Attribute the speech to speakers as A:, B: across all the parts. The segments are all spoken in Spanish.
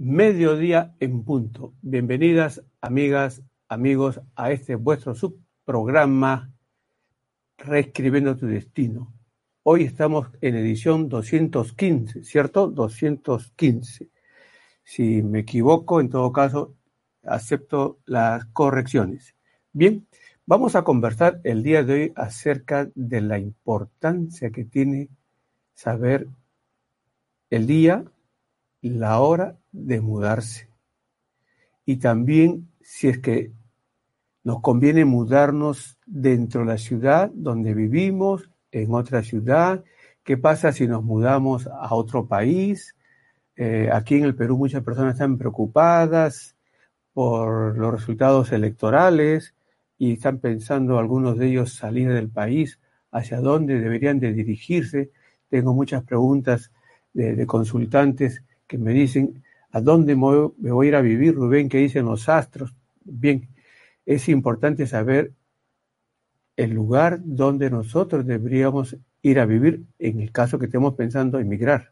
A: mediodía en punto. Bienvenidas, amigas, amigos, a este vuestro subprograma Reescribiendo tu Destino. Hoy estamos en edición 215, ¿cierto? 215. Si me equivoco, en todo caso, acepto las correcciones. Bien, vamos a conversar el día de hoy acerca de la importancia que tiene saber el día, la hora de mudarse. Y también si es que nos conviene mudarnos dentro de la ciudad donde vivimos, en otra ciudad. ¿Qué pasa si nos mudamos a otro país? Eh, aquí en el Perú muchas personas están preocupadas por los resultados electorales y están pensando algunos de ellos salir del país, hacia dónde deberían de dirigirse. Tengo muchas preguntas de, consultantes que me dicen, ¿a dónde me voy a ir a vivir, Rubén? ¿Qué dicen los astros? Bien, es importante saber el lugar donde nosotros deberíamos ir a vivir en el caso que estemos pensando emigrar.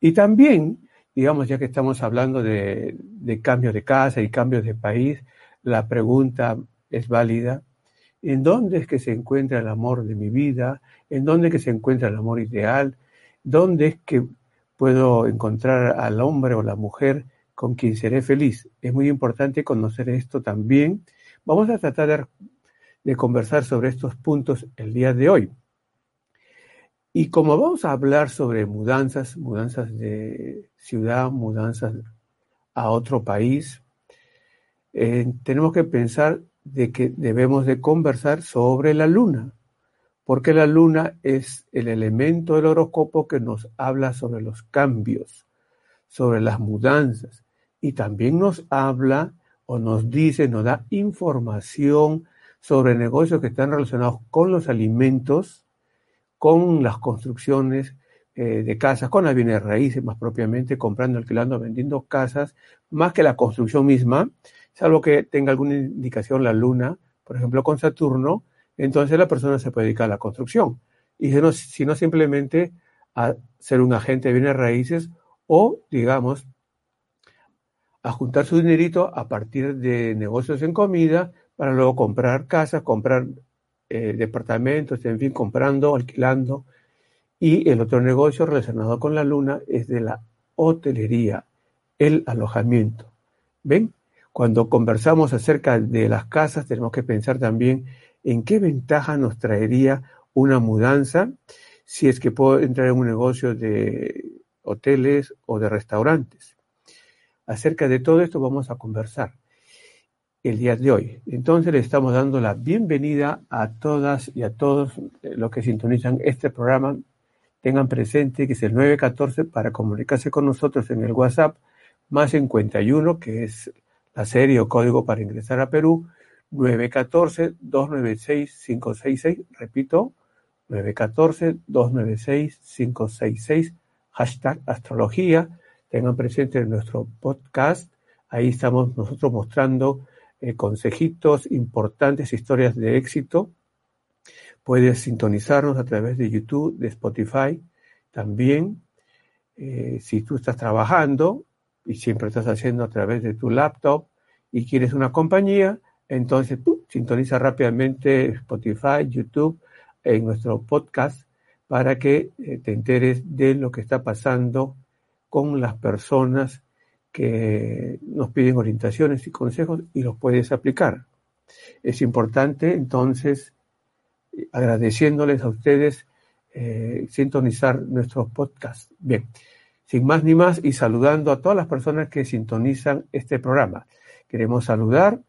A: Y también, digamos, ya que estamos hablando de, de cambios de casa y cambios de país, la pregunta es válida. ¿En dónde es que se encuentra el amor de mi vida? ¿En dónde es que se encuentra el amor ideal? ¿Dónde es que puedo encontrar al hombre o la mujer con quien seré feliz? Es muy importante conocer esto también. Vamos a tratar de, conversar sobre estos puntos el día de hoy. Y como vamos a hablar sobre mudanzas, mudanzas de ciudad, mudanzas a otro país, eh, tenemos que pensar de que debemos de conversar sobre la luna porque la luna es el elemento del horóscopo que nos habla sobre los cambios, sobre las mudanzas, y también nos habla o nos dice, nos da información sobre negocios que están relacionados con los alimentos, con las construcciones eh, de casas, con las bienes raíces más propiamente, comprando, alquilando, vendiendo casas, más que la construcción misma, salvo que tenga alguna indicación la luna, por ejemplo con Saturno, entonces la persona se puede dedicar a la construcción. Y si no, simplemente a ser un agente de bienes raíces o, digamos, a juntar su dinerito a partir de negocios en comida para luego comprar casas, comprar eh, departamentos, en fin, comprando, alquilando. Y el otro negocio relacionado con la luna es de la hotelería, el alojamiento. ¿Ven? Cuando conversamos acerca de las casas, tenemos que pensar también en qué ventaja nos traería una mudanza si es que puedo entrar en un negocio de hoteles o de restaurantes. Acerca de todo esto vamos a conversar el día de hoy. Entonces le estamos dando la bienvenida a todas y a todos los que sintonizan este programa. Tengan presente que es el 914 para comunicarse con nosotros en el WhatsApp más 51, que es la serie o código para ingresar a Perú, 914-296-566, repito, 914-296-566, hashtag astrología. Tengan presente en nuestro podcast, ahí estamos nosotros mostrando eh, consejitos importantes, historias de éxito. Puedes sintonizarnos a través de YouTube, de Spotify. También, eh, si tú estás trabajando y siempre estás haciendo a través de tu laptop y quieres una compañía, entonces, sintoniza rápidamente Spotify, YouTube, en nuestro podcast para que eh, te enteres de lo que está pasando con las personas que nos piden orientaciones y consejos y los puedes aplicar. Es importante entonces, agradeciéndoles a ustedes, eh, sintonizar nuestro podcast. Bien, sin más ni más y saludando a todas las personas que sintonizan este programa. Queremos saludar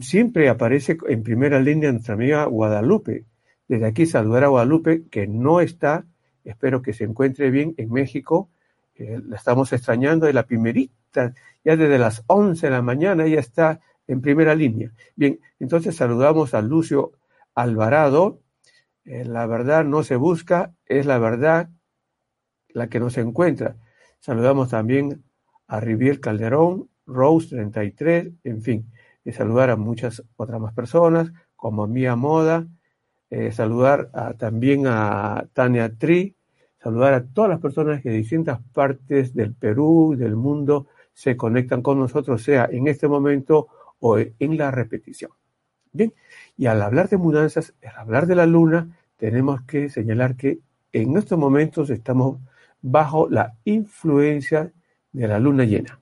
A: siempre aparece en primera línea nuestra amiga Guadalupe. Desde aquí saludar a Guadalupe, que no está, espero que se encuentre bien en México. la estamos extrañando de la primerita, ya desde las 11 de la mañana ella está en primera línea. Bien, entonces saludamos a Lucio Alvarado. Eh, la verdad no se busca, es la verdad la que no se encuentra. Saludamos también a Rivier Calderón, Rose 33, en fin y saludar a muchas otras más personas, como Mía Moda, eh, saludar también a Tania Tri, saludar a todas las personas que de distintas partes del Perú, del mundo, se conectan con nosotros, sea en este momento o en la repetición. Bien, y al hablar de mudanzas, al hablar de la luna, tenemos que señalar que en estos momentos estamos bajo la influencia de la luna llena,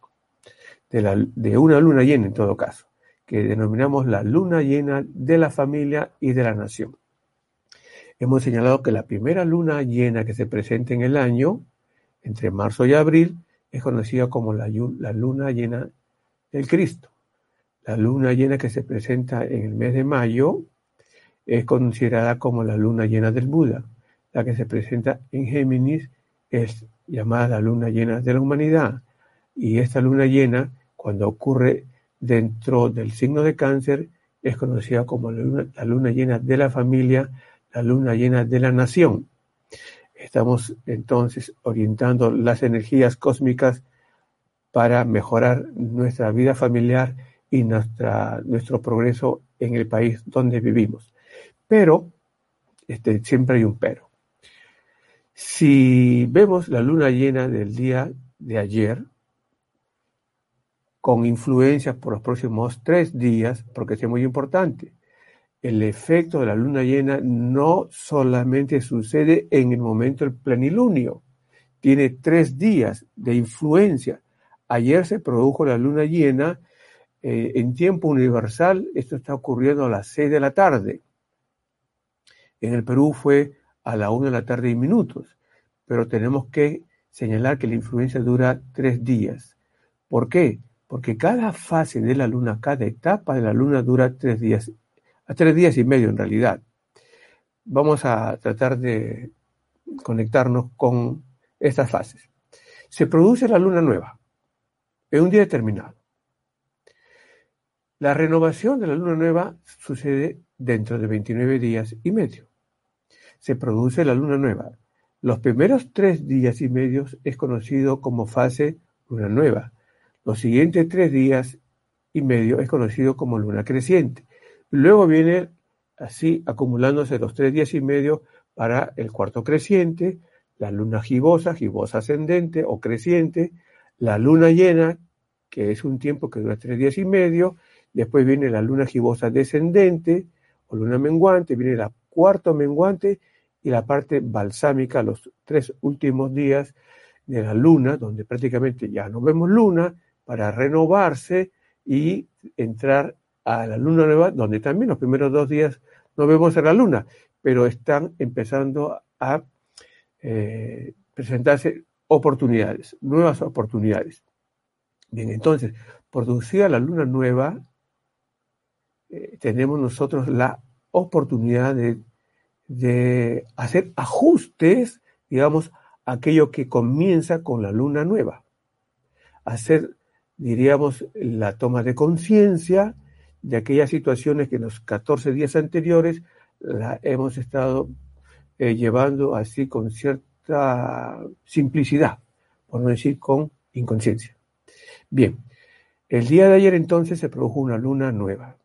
A: de una luna llena en todo caso, que denominamos la luna llena de la familia y de la nación. Hemos señalado que la primera luna llena que se presenta en el año, entre marzo y abril, es conocida como la, luna llena del Cristo. La luna llena que se presenta en el mes de mayo es considerada como la luna llena del Buda. La que se presenta en Géminis es llamada la luna llena de la humanidad. Y esta luna llena, cuando ocurre dentro del signo de cáncer, es conocida como la luna, llena de la familia, la luna llena de la nación. Estamos entonces orientando las energías cósmicas para mejorar nuestra vida familiar y nuestra, nuestro progreso en el país donde vivimos. Pero, este, siempre hay un pero. Si vemos la luna llena del día de ayer, con influencia por los próximos tres días, porque es muy importante, el efecto de la luna llena no solamente sucede en el momento del plenilunio, tiene tres días de influencia. Ayer se produjo la luna llena eh, en tiempo universal, esto está ocurriendo a las 6 de la tarde. En el Perú fue a la 1 de la tarde y minutos, pero tenemos que señalar que la influencia dura tres días. ¿Por qué? Porque cada fase de la luna, cada etapa de la luna dura tres días, a tres días y medio en realidad. Vamos a tratar de conectarnos con estas fases. Se produce la luna nueva en un día determinado. La renovación de la luna nueva sucede dentro de 29 días y medio. Se produce la luna nueva. Los primeros tres días y medios es conocido como fase luna nueva. Los siguientes tres días y medio es conocido como luna creciente. Luego viene así acumulándose los tres días y medio para el cuarto creciente, la luna gibosa, gibosa ascendente o creciente, la luna llena, que es un tiempo que dura tres días y medio, Después viene la luna gibosa descendente o luna menguante, viene la cuarto menguante y la parte balsámica, los tres últimos días de la luna, donde prácticamente ya no vemos luna, para renovarse y entrar a la luna nueva, donde también los primeros dos días no vemos a la luna, pero están empezando a eh, presentarse oportunidades, nuevas oportunidades. Bien, entonces, producida la luna nueva, eh, tenemos nosotros la oportunidad de, hacer ajustes, digamos, aquello que comienza con la luna nueva. Hacer, diríamos, la toma de conciencia de aquellas situaciones que en los 14 días anteriores la hemos estado eh, llevando así con cierta simplicidad, por no decir con inconsciencia. Bien, el día de ayer entonces se produjo una luna nueva.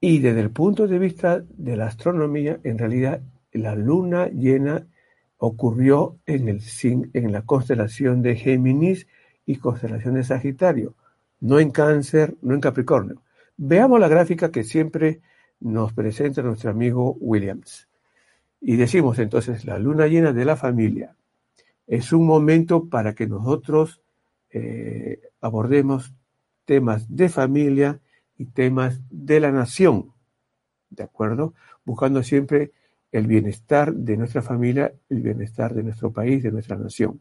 A: Y desde el punto de vista de la astronomía, en realidad la luna llena ocurrió en, el, en la constelación de Géminis y constelación de Sagitario, no en Cáncer, no en Capricornio. Veamos la gráfica que siempre nos presenta nuestro amigo Williams. Y decimos entonces, la luna llena de la familia es un momento para que nosotros eh, abordemos temas de familia y temas de la nación, ¿de acuerdo? Buscando siempre el bienestar de nuestra familia, el bienestar de nuestro país, de nuestra nación.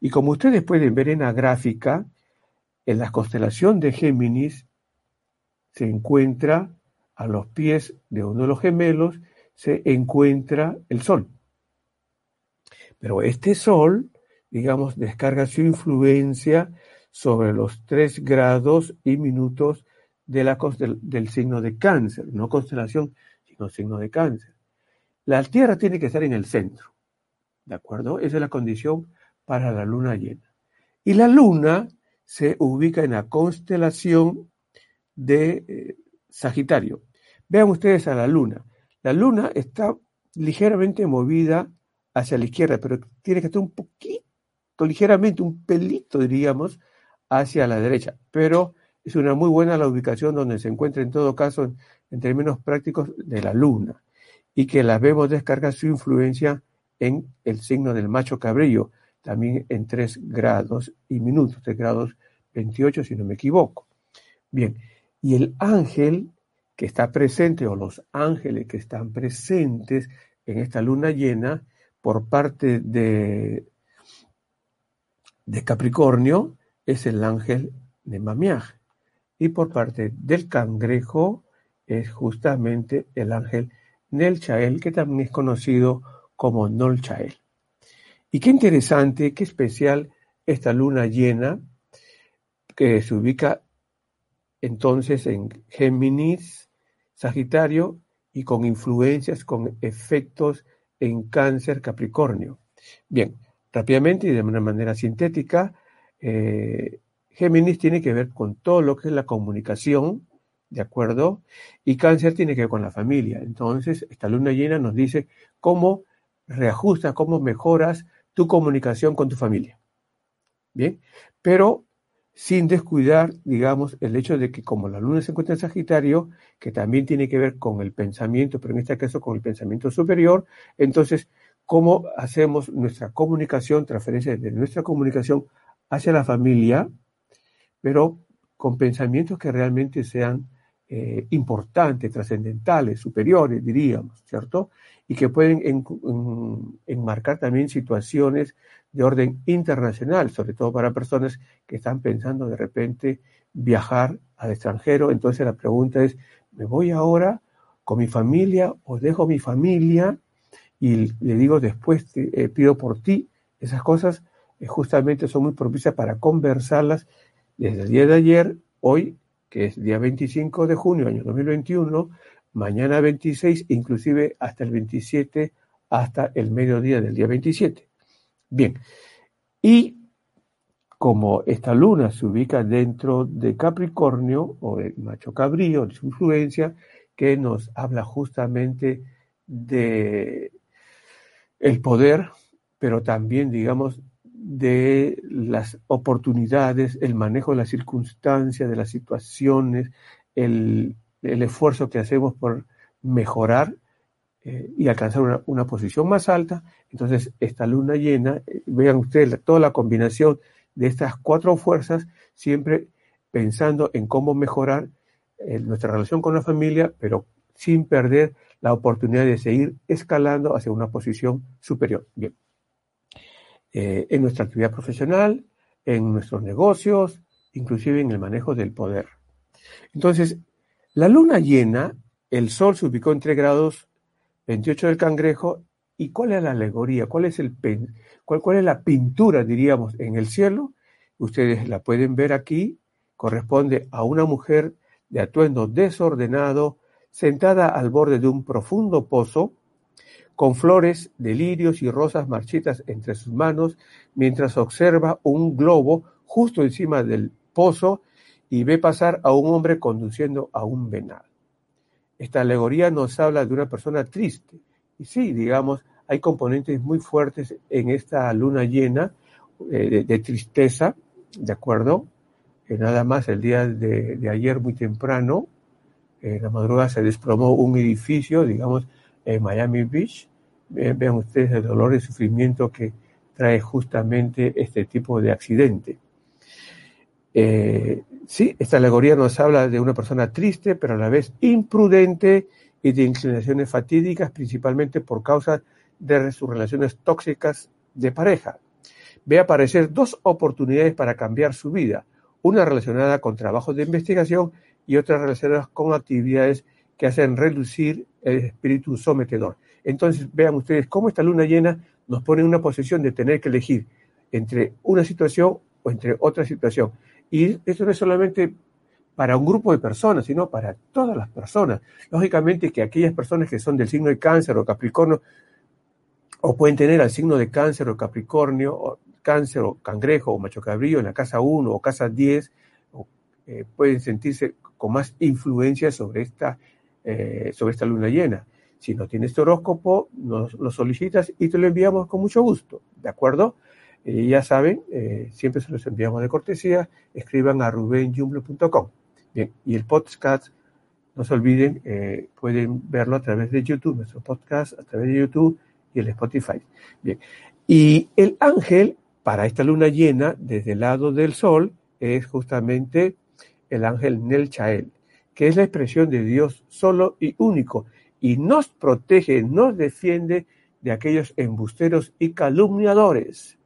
A: Y como ustedes pueden ver en la gráfica, en la constelación de Géminis se encuentra a los pies de uno de los gemelos, se encuentra el Sol. Pero este Sol, digamos, descarga su influencia sobre los tres grados y minutos del signo de cáncer, no constelación, sino signo de cáncer. La Tierra tiene que estar en el centro, ¿de acuerdo? Esa es la condición para la luna llena. Y la luna se ubica en la constelación de eh, Sagitario. Vean ustedes a la luna. La luna está ligeramente movida hacia la izquierda, pero tiene que estar un poquito, ligeramente, un pelito, diríamos, hacia la derecha. Pero es una muy buena la ubicación donde se encuentra en todo caso, en, términos prácticos, de la luna. Y que la vemos descarga su influencia en el signo del macho cabrillo, también en 3 grados y minutos, 3 grados 28 si no me equivoco. Bien, y el ángel que está presente o los ángeles que están presentes en esta luna llena por parte de, de Capricornio es el ángel de Mamiaj y por parte del cangrejo es justamente el ángel Nelchael que también es conocido como Nolchael. Y qué interesante, qué especial esta luna llena que se ubica entonces en Géminis, Sagitario y con influencias, con efectos en Cáncer, Capricornio. Bien, rápidamente y de una manera sintética, eh, Géminis tiene que ver con todo lo que es la comunicación, ¿de acuerdo? Y Cáncer tiene que ver con la familia. Entonces, esta luna llena nos dice cómo reajustas, cómo mejoras tu comunicación con tu familia. Bien, pero sin descuidar, digamos, el hecho de que como la luna se encuentra en Sagitario, que también tiene que ver con el pensamiento, pero en este caso con el pensamiento superior, entonces, ¿cómo hacemos nuestra comunicación, transferencia de nuestra comunicación hacia la familia, pero con pensamientos que realmente sean eh, importantes, trascendentales, superiores, diríamos, ¿cierto? Y que pueden enmarcar también situaciones de orden internacional, sobre todo para personas que están pensando de repente viajar al extranjero. Entonces la pregunta es, ¿me voy ahora con mi familia o dejo mi familia? Y le digo después, eh, pido por ti. Esas cosas eh, justamente son muy propicias para conversarlas desde el día de ayer, hoy, que es día 25 de junio, año 2021, mañana 26, inclusive hasta el 27, hasta el mediodía del día 27. Bien, y como esta luna se ubica dentro de Capricornio o el macho cabrío, de su influencia, que nos habla justamente de el poder, pero también, digamos, de las oportunidades, el manejo de las circunstancias, de las situaciones, el, el esfuerzo que hacemos por mejorar eh, y alcanzar una, una, posición más alta. Entonces, esta luna llena, eh, vean ustedes toda la combinación de estas cuatro fuerzas, siempre pensando en cómo mejorar eh, nuestra relación con la familia, pero sin perder la oportunidad de seguir escalando hacia una posición superior. Bien. En nuestra actividad profesional, en nuestros negocios, inclusive en el manejo del poder. Entonces, la luna llena, el sol se ubicó en 3 grados 28 del cangrejo. ¿Y cuál es la alegoría? ¿Cuál es, el cuál, cuál es la pintura, diríamos, en el cielo? Ustedes la pueden ver aquí. Corresponde a una mujer de atuendo desordenado, sentada al borde de un profundo pozo, con flores de lirios y rosas marchitas entre sus manos, mientras observa un globo justo encima del pozo y ve pasar a un hombre conduciendo a un venado. Esta alegoría nos habla de una persona triste. Y sí, digamos, hay componentes muy fuertes en esta luna llena eh, de, tristeza, ¿de acuerdo? Nada más el día de, ayer muy temprano, en la madrugada se desplomó un edificio, digamos, en Miami Beach. vean ustedes el dolor y sufrimiento que trae justamente este tipo de accidente. Eh, sí, esta alegoría nos habla de una persona triste, pero a la vez imprudente y de inclinaciones fatídicas, principalmente por causa de sus relaciones tóxicas de pareja. Ve aparecer dos oportunidades para cambiar su vida, una relacionada con trabajos de investigación y otra relacionada con actividades que hacen reducir el espíritu sometedor. Entonces, vean ustedes cómo esta luna llena nos pone en una posición de tener que elegir entre una situación o entre otra situación. Y eso no es solamente para un grupo de personas, sino para todas las personas. Lógicamente que aquellas personas que son del signo de cáncer o capricornio, o pueden tener al signo de cáncer o capricornio, o cáncer o cangrejo o macho cabrío en la casa 1 o casa 10, pueden sentirse con más influencia sobre esta, eh, sobre esta luna llena. Si no tienes tu horóscopo, nos lo solicitas y te lo enviamos con mucho gusto, ¿de acuerdo? Eh, ya saben, eh, siempre se los enviamos de cortesía, escriban a rubenjumble.com. Bien, y el podcast, no se olviden, pueden verlo a través de YouTube, nuestro podcast a través de YouTube y el Spotify. Bien, y el ángel para esta luna llena, desde el lado del sol, es justamente el ángel Nelchael, que es la expresión de Dios solo y único, y nos protege, nos defiende de aquellos embusteros y calumniadores,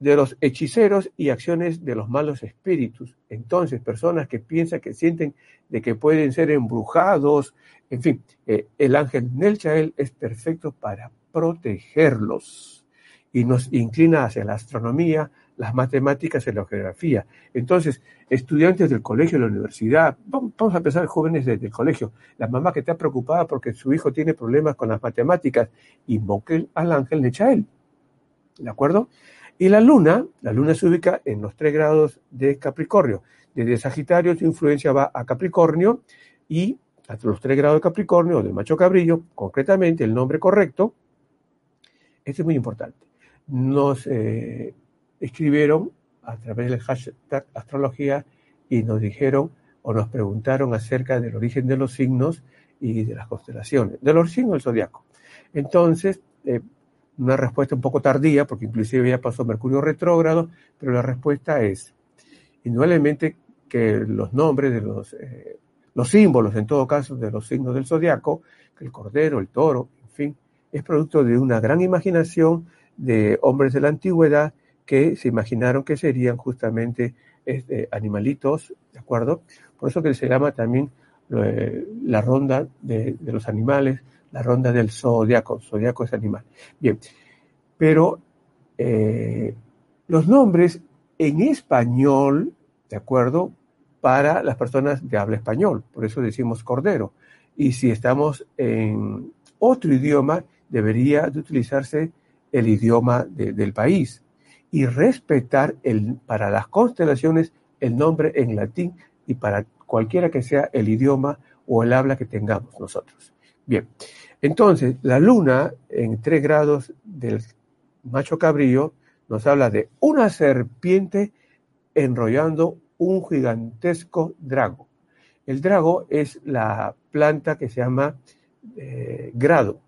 A: de los hechiceros y acciones de los malos espíritus. Entonces, personas que piensan, que sienten de que pueden ser embrujados, en fin, eh, el ángel Nelchael es perfecto para protegerlos y nos inclina hacia la astronomía, las matemáticas y la geografía. Entonces, estudiantes del colegio, de la universidad, vamos a empezar jóvenes desde el colegio, la mamá que está preocupada porque su hijo tiene problemas con las matemáticas, invoquen al ángel Nechael. ¿De acuerdo? Y la luna, la luna se ubica en los tres grados de Capricornio. Desde Sagitario su influencia va a Capricornio y hasta los tres grados de Capricornio, del macho cabrillo, concretamente el nombre correcto, esto es muy importante. Nos eh, escribieron a través del hashtag astrología y nos dijeron o nos preguntaron acerca del origen de los signos y de las constelaciones, de los signos del zodiaco. Entonces, eh, una respuesta un poco tardía, porque inclusive ya pasó Mercurio retrógrado, pero la respuesta es, indudablemente que los nombres de los, eh, los símbolos, en todo caso, de los signos del zodiaco, el cordero, el toro, en fin, es producto de una gran imaginación de hombres de la antigüedad que se imaginaron que serían justamente este, animalitos, ¿de acuerdo? Por eso que se llama también eh, la ronda de, los animales, la ronda del zodiaco, zodiaco es animal. Bien, pero eh, los nombres en español, ¿de acuerdo? Para las personas de habla español, por eso decimos cordero. Y si estamos en otro idioma, debería de utilizarse el idioma del país y respetar el, para las constelaciones el nombre en latín y para cualquiera que sea el idioma o el habla que tengamos nosotros. Bien, entonces la luna en tres grados del macho cabrillo nos habla de una serpiente enrollando un gigantesco drago. El drago es la planta que se llama eh, grado.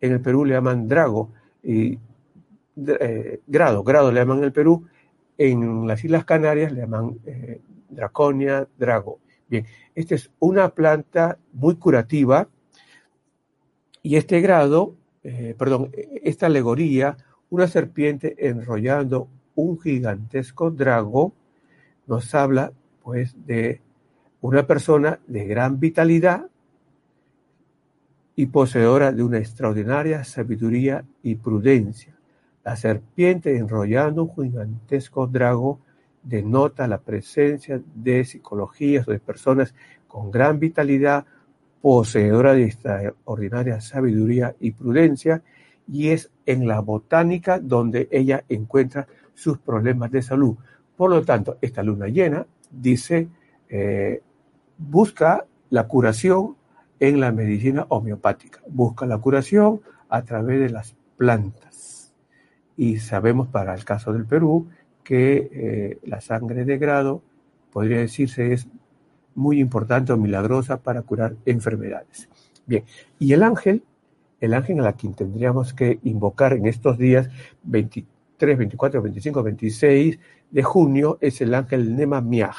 A: En el Perú le llaman drago y eh, grado, grado le llaman en el Perú, en las Islas Canarias le llaman eh, draconia, drago. Bien, esta es una planta muy curativa y este grado, eh, perdón, esta alegoría, una serpiente enrollando un gigantesco drago, nos habla pues de una persona de gran vitalidad y poseedora de una extraordinaria sabiduría y prudencia. La serpiente enrollando un gigantesco drago denota la presencia de psicologías de personas con gran vitalidad, poseedora de extraordinaria sabiduría y prudencia, y es en la botánica donde ella encuentra sus problemas de salud. Por lo tanto, esta luna llena dice, eh, busca la curación en la medicina homeopática, busca la curación a través de las plantas y sabemos para el caso del Perú que eh, la sangre de grado, podría decirse, es muy importante o milagrosa para curar enfermedades. Bien, y el ángel, el ángel a quien tendríamos que invocar en estos días 23, 24, 25, 26 de junio es el ángel Nemamiah,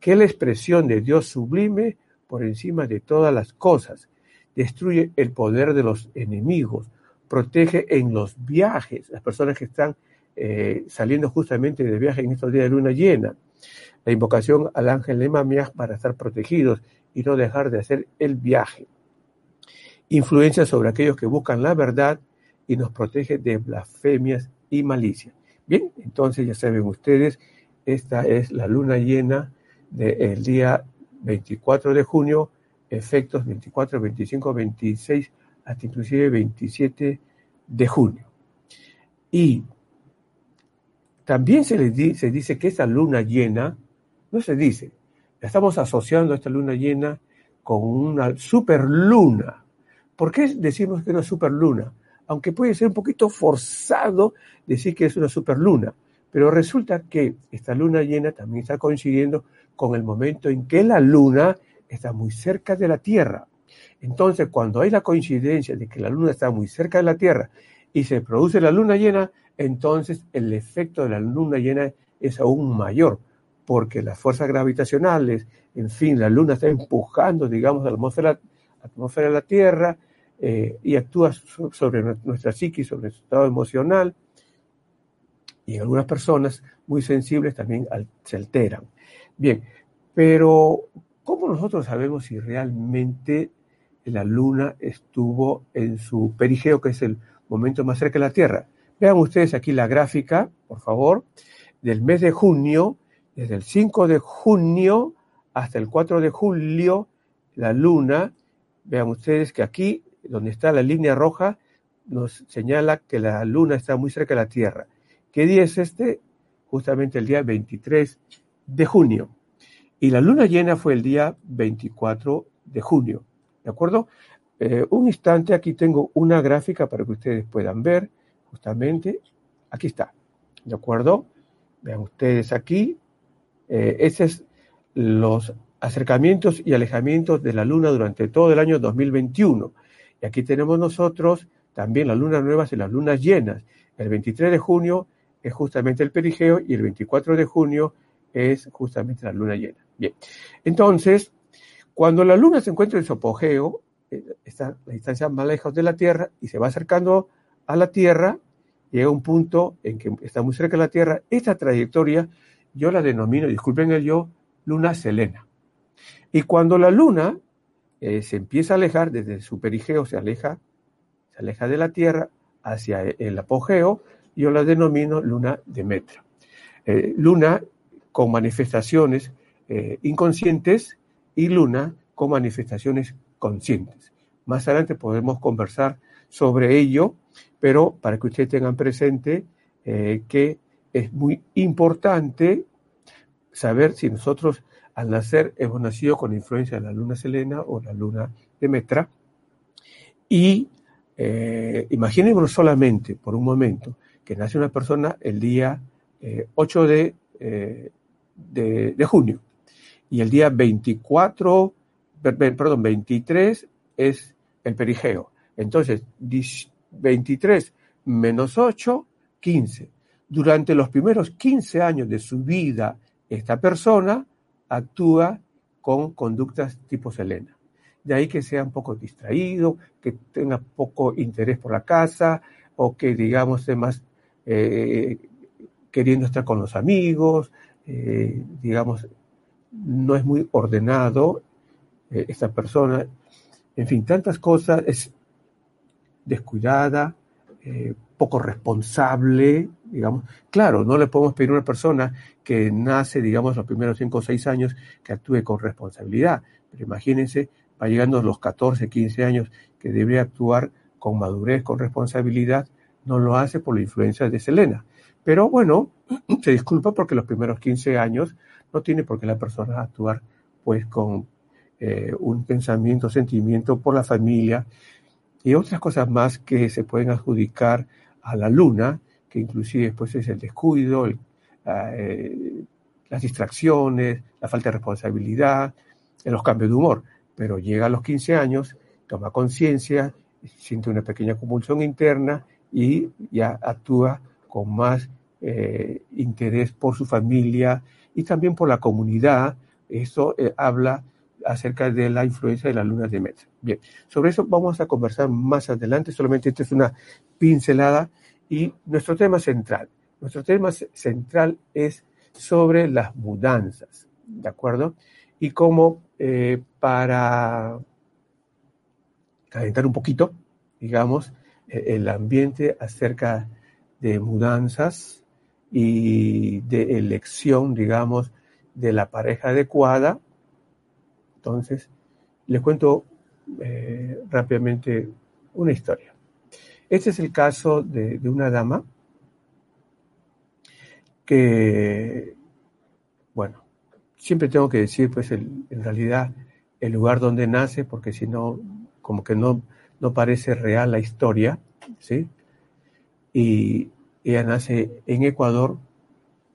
A: que es la expresión de Dios sublime por encima de todas las cosas. Destruye el poder de los enemigos, protege en los viajes, las personas que están eh, saliendo justamente de viaje en estos días de luna llena. La invocación al ángel Nemamiah para estar protegidos y no dejar de hacer el viaje. Influencia sobre aquellos que buscan la verdad y nos protege de blasfemias y malicia. Bien, entonces ya saben ustedes, esta es la luna llena del día 24 de junio, efectos 24, 25, 26 hasta inclusive 27 de junio. Y también se, le se dice que esta luna llena, no se dice, estamos asociando esta luna llena con una superluna, ¿Por qué decimos que es una superluna? Aunque puede ser un poquito forzado decir que es una superluna, pero resulta que esta luna llena también está coincidiendo con el momento en que la luna está muy cerca de la Tierra. Entonces, cuando hay la coincidencia de que la luna está muy cerca de la Tierra y se produce la luna llena, entonces el efecto de la luna llena es aún mayor, porque las fuerzas gravitacionales, en fin, la luna está empujando, digamos, la atmósfera, de la Tierra eh, y actúa sobre nuestra psique, sobre nuestro estado emocional, y algunas personas muy sensibles también se alteran. Bien, pero ¿cómo nosotros sabemos si realmente la luna estuvo en su perigeo, que es el momento más cerca de la Tierra? Vean ustedes aquí la gráfica, por favor, del mes de junio, desde el 5 de junio hasta el 4 de julio, la luna, vean ustedes que aquí, donde está la línea roja, nos señala que la luna está muy cerca de la Tierra. ¿Qué día es este? Justamente el día 23 de junio. Y la luna llena fue el día 24 de junio. ¿De acuerdo? Eh, un instante, aquí tengo una gráfica para que ustedes puedan ver. Justamente, aquí está. ¿De acuerdo? Vean ustedes aquí. Eh, esos es los acercamientos y alejamientos de la luna durante todo el año 2021. Y aquí tenemos nosotros también las lunas nuevas y las lunas llenas. El 23 de junio es justamente el perigeo y el 24 de junio es justamente la luna llena. Bien, entonces, cuando la luna se encuentra en su apogeo, eh, está la distancia más lejos de la Tierra y se va acercando a la Tierra, llega a un punto en que está muy cerca de la Tierra, esta trayectoria yo la denomino, disculpen el yo, luna selena. Y cuando la luna eh, se empieza a alejar, desde su perigeo se aleja, se aleja de la Tierra hacia el apogeo, yo la denomino luna de Metra. Eh, luna con manifestaciones inconscientes y luna con manifestaciones conscientes. Más adelante podemos conversar sobre ello, pero para que ustedes tengan presente eh, que es muy importante saber si nosotros al nacer hemos nacido con influencia de la luna selena o la luna de Metra. Y eh, solamente por un momento que nace una persona el día 8 eh, eh, de, de, junio y el día 24, perdón, 23 es el perigeo. Entonces, 23 menos 8, 15. Durante los primeros 15 años de su vida, esta persona actúa con conductas tipo Selena. De ahí que sea un poco distraído, que tenga poco interés por la casa o que, digamos, sea más eh, queriendo estar con los amigos, eh, digamos, no es muy ordenado eh, esta persona, en fin, tantas cosas, es descuidada, poco responsable, digamos. Claro, no le podemos pedir a una persona que nace, digamos, los primeros cinco o seis años que actúe con responsabilidad, pero imagínense, va llegando a los 14, 15 años que debería actuar con madurez, con responsabilidad, no lo hace por la influencia de Selena. Pero bueno, se disculpa porque los primeros 15 años no tiene por qué la persona actuar pues con eh, un pensamiento, sentimiento por la familia y otras cosas más que se pueden adjudicar a la luna, que inclusive pues es el descuido, eh, las distracciones, la falta de responsabilidad, los cambios de humor. Pero llega a los 15 años, toma conciencia, siente una pequeña convulsión interna y ya actúa con más eh, interés por su familia y también por la comunidad. Eso eh, habla acerca de la influencia de las lunas de Metra. Bien, sobre eso vamos a conversar más adelante, solamente esta es una pincelada y nuestro tema central. Nuestro tema central es sobre las mudanzas, ¿de acuerdo? Y cómo eh, para calentar un poquito, digamos, eh, el ambiente acerca de mudanzas y de elección, digamos, de la pareja adecuada. Entonces, les cuento eh, rápidamente una historia. Este es el caso de, una dama que, bueno, siempre tengo que decir, pues, en realidad, el lugar donde nace, porque si no, como que no no parece real la historia, ¿sí? Y ella nace en Ecuador,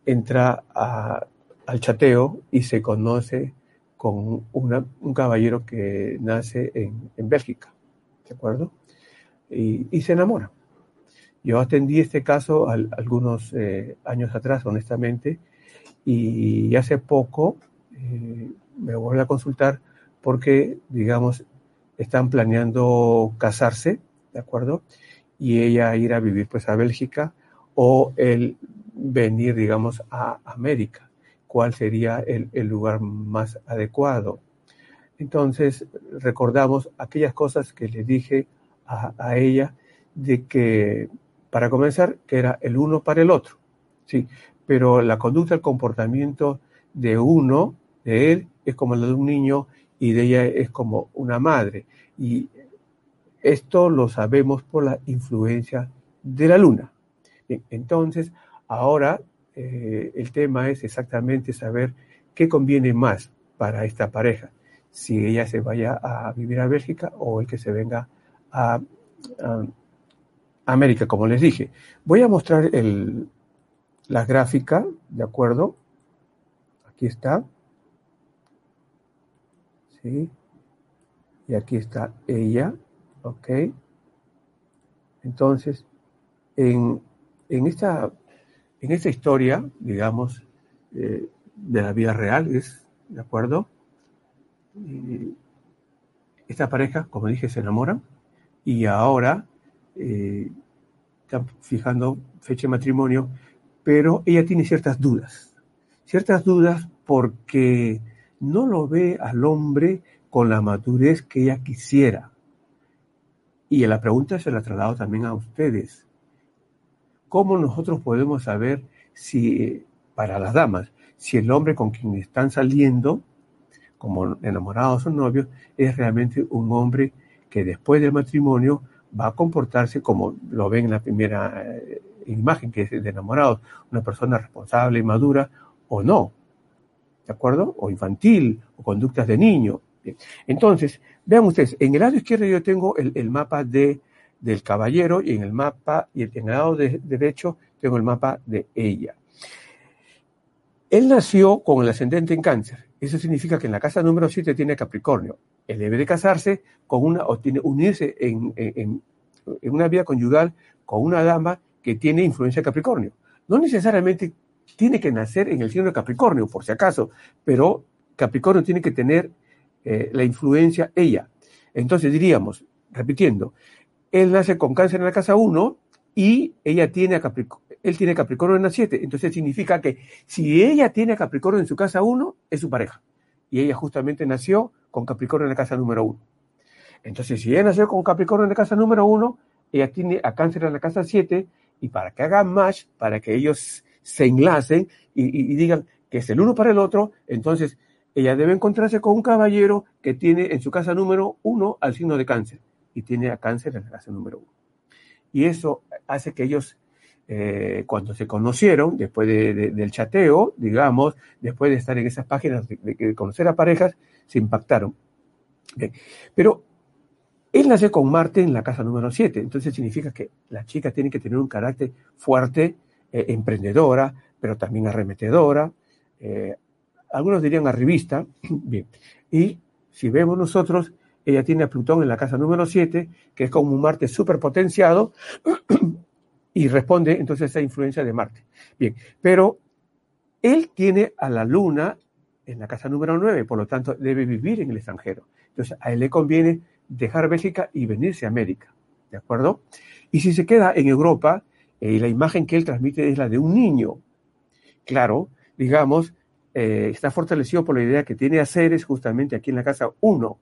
A: entra al chateo y se conoce con un caballero que nace en, Bélgica, ¿de acuerdo? Y, se enamora. Yo atendí este caso algunos eh, años atrás, honestamente, y hace poco eh, me vuelve a consultar porque, digamos, están planeando casarse, ¿de acuerdo? Y ella ir a vivir pues a Bélgica o él venir, digamos, a América. ¿Cuál sería el, lugar más adecuado? Entonces, recordamos aquellas cosas que le dije a, a, ella de que, para comenzar, que era el uno para el otro, sí, pero la conducta, el comportamiento de uno, de él, es como la de un niño y de ella es como una madre. Y esto lo sabemos por la influencia de la luna. Entonces, ahora eh, el tema es exactamente saber qué conviene más para esta pareja, si ella se vaya a vivir a Bélgica o el que se venga a, América, como les dije. Voy a mostrar el, la gráfica, ¿de acuerdo? Aquí está. ¿Sí? Y aquí está ella, ¿ok? Entonces, en, esta, en esta historia, digamos, eh, de la vida real, ¿es? ¿De acuerdo? esta pareja, como dije, se enamoran y ahora eh, están fijando fecha de matrimonio pero ella tiene ciertas dudas, ciertas dudas porque no lo ve al hombre con la madurez que ella quisiera. Y la pregunta se la traslado también a ustedes. ¿Cómo nosotros podemos saber si, para las damas, si el hombre con quien están saliendo, como enamorados o novios, es realmente un hombre que después del matrimonio va a comportarse como lo ven en la primera eh, imagen que es de enamorados, una persona responsable y madura o no, ¿de acuerdo? O infantil, o conductas de niño. Entonces, vean ustedes, en el lado izquierdo yo tengo el, mapa de, del caballero y en el mapa, y en el lado derecho tengo el mapa de ella. Él nació con el ascendente en cáncer. Eso significa que en la casa número 7 tiene Capricornio. Él debe de casarse con una, o tiene unirse en, en una vida conyugal con una dama que tiene influencia de Capricornio. No necesariamente tiene que nacer en el signo de Capricornio, por si acaso, pero Capricornio tiene que tener eh, la influencia ella. Entonces diríamos, repitiendo, él nace con cáncer en la casa 1 y ella tiene Capricornio, él tiene Capricornio en la 7. Entonces significa que si ella tiene Capricornio en su casa 1, es su pareja. Y ella justamente nació con Capricornio en la casa número 1. Entonces, si ella nació con Capricornio en la casa número 1, ella tiene a cáncer en la casa 7 y para que hagan match, para que ellos se enlacen y, digan que es el uno para el otro, entonces ella debe encontrarse con un caballero que tiene en su casa número uno al signo de cáncer y tiene a cáncer en la casa número uno. Y eso hace que ellos, eh, cuando se conocieron, después del chateo, digamos, después de estar en esas páginas de, conocer a parejas, se impactaron. Pero él nace con Marte en la casa número 7, entonces significa que la chica tiene que tener un carácter fuerte, eh, emprendedora, pero también arremetedora, eh, algunos dirían arribista, bien. Y si vemos nosotros, ella tiene a Plutón en la casa número 7, que es como un Marte superpotenciado, y responde entonces a esa influencia de Marte. Bien, pero él tiene a la Luna en la casa número 9, por lo tanto debe vivir en el extranjero. Entonces a él le conviene dejar Bélgica y venirse a América, ¿de acuerdo? Y si se queda en Europa, eh, la imagen que él transmite es la de un niño. Claro, digamos, eh, está fortalecido por la idea que tiene a Ceres justamente aquí en la casa uno,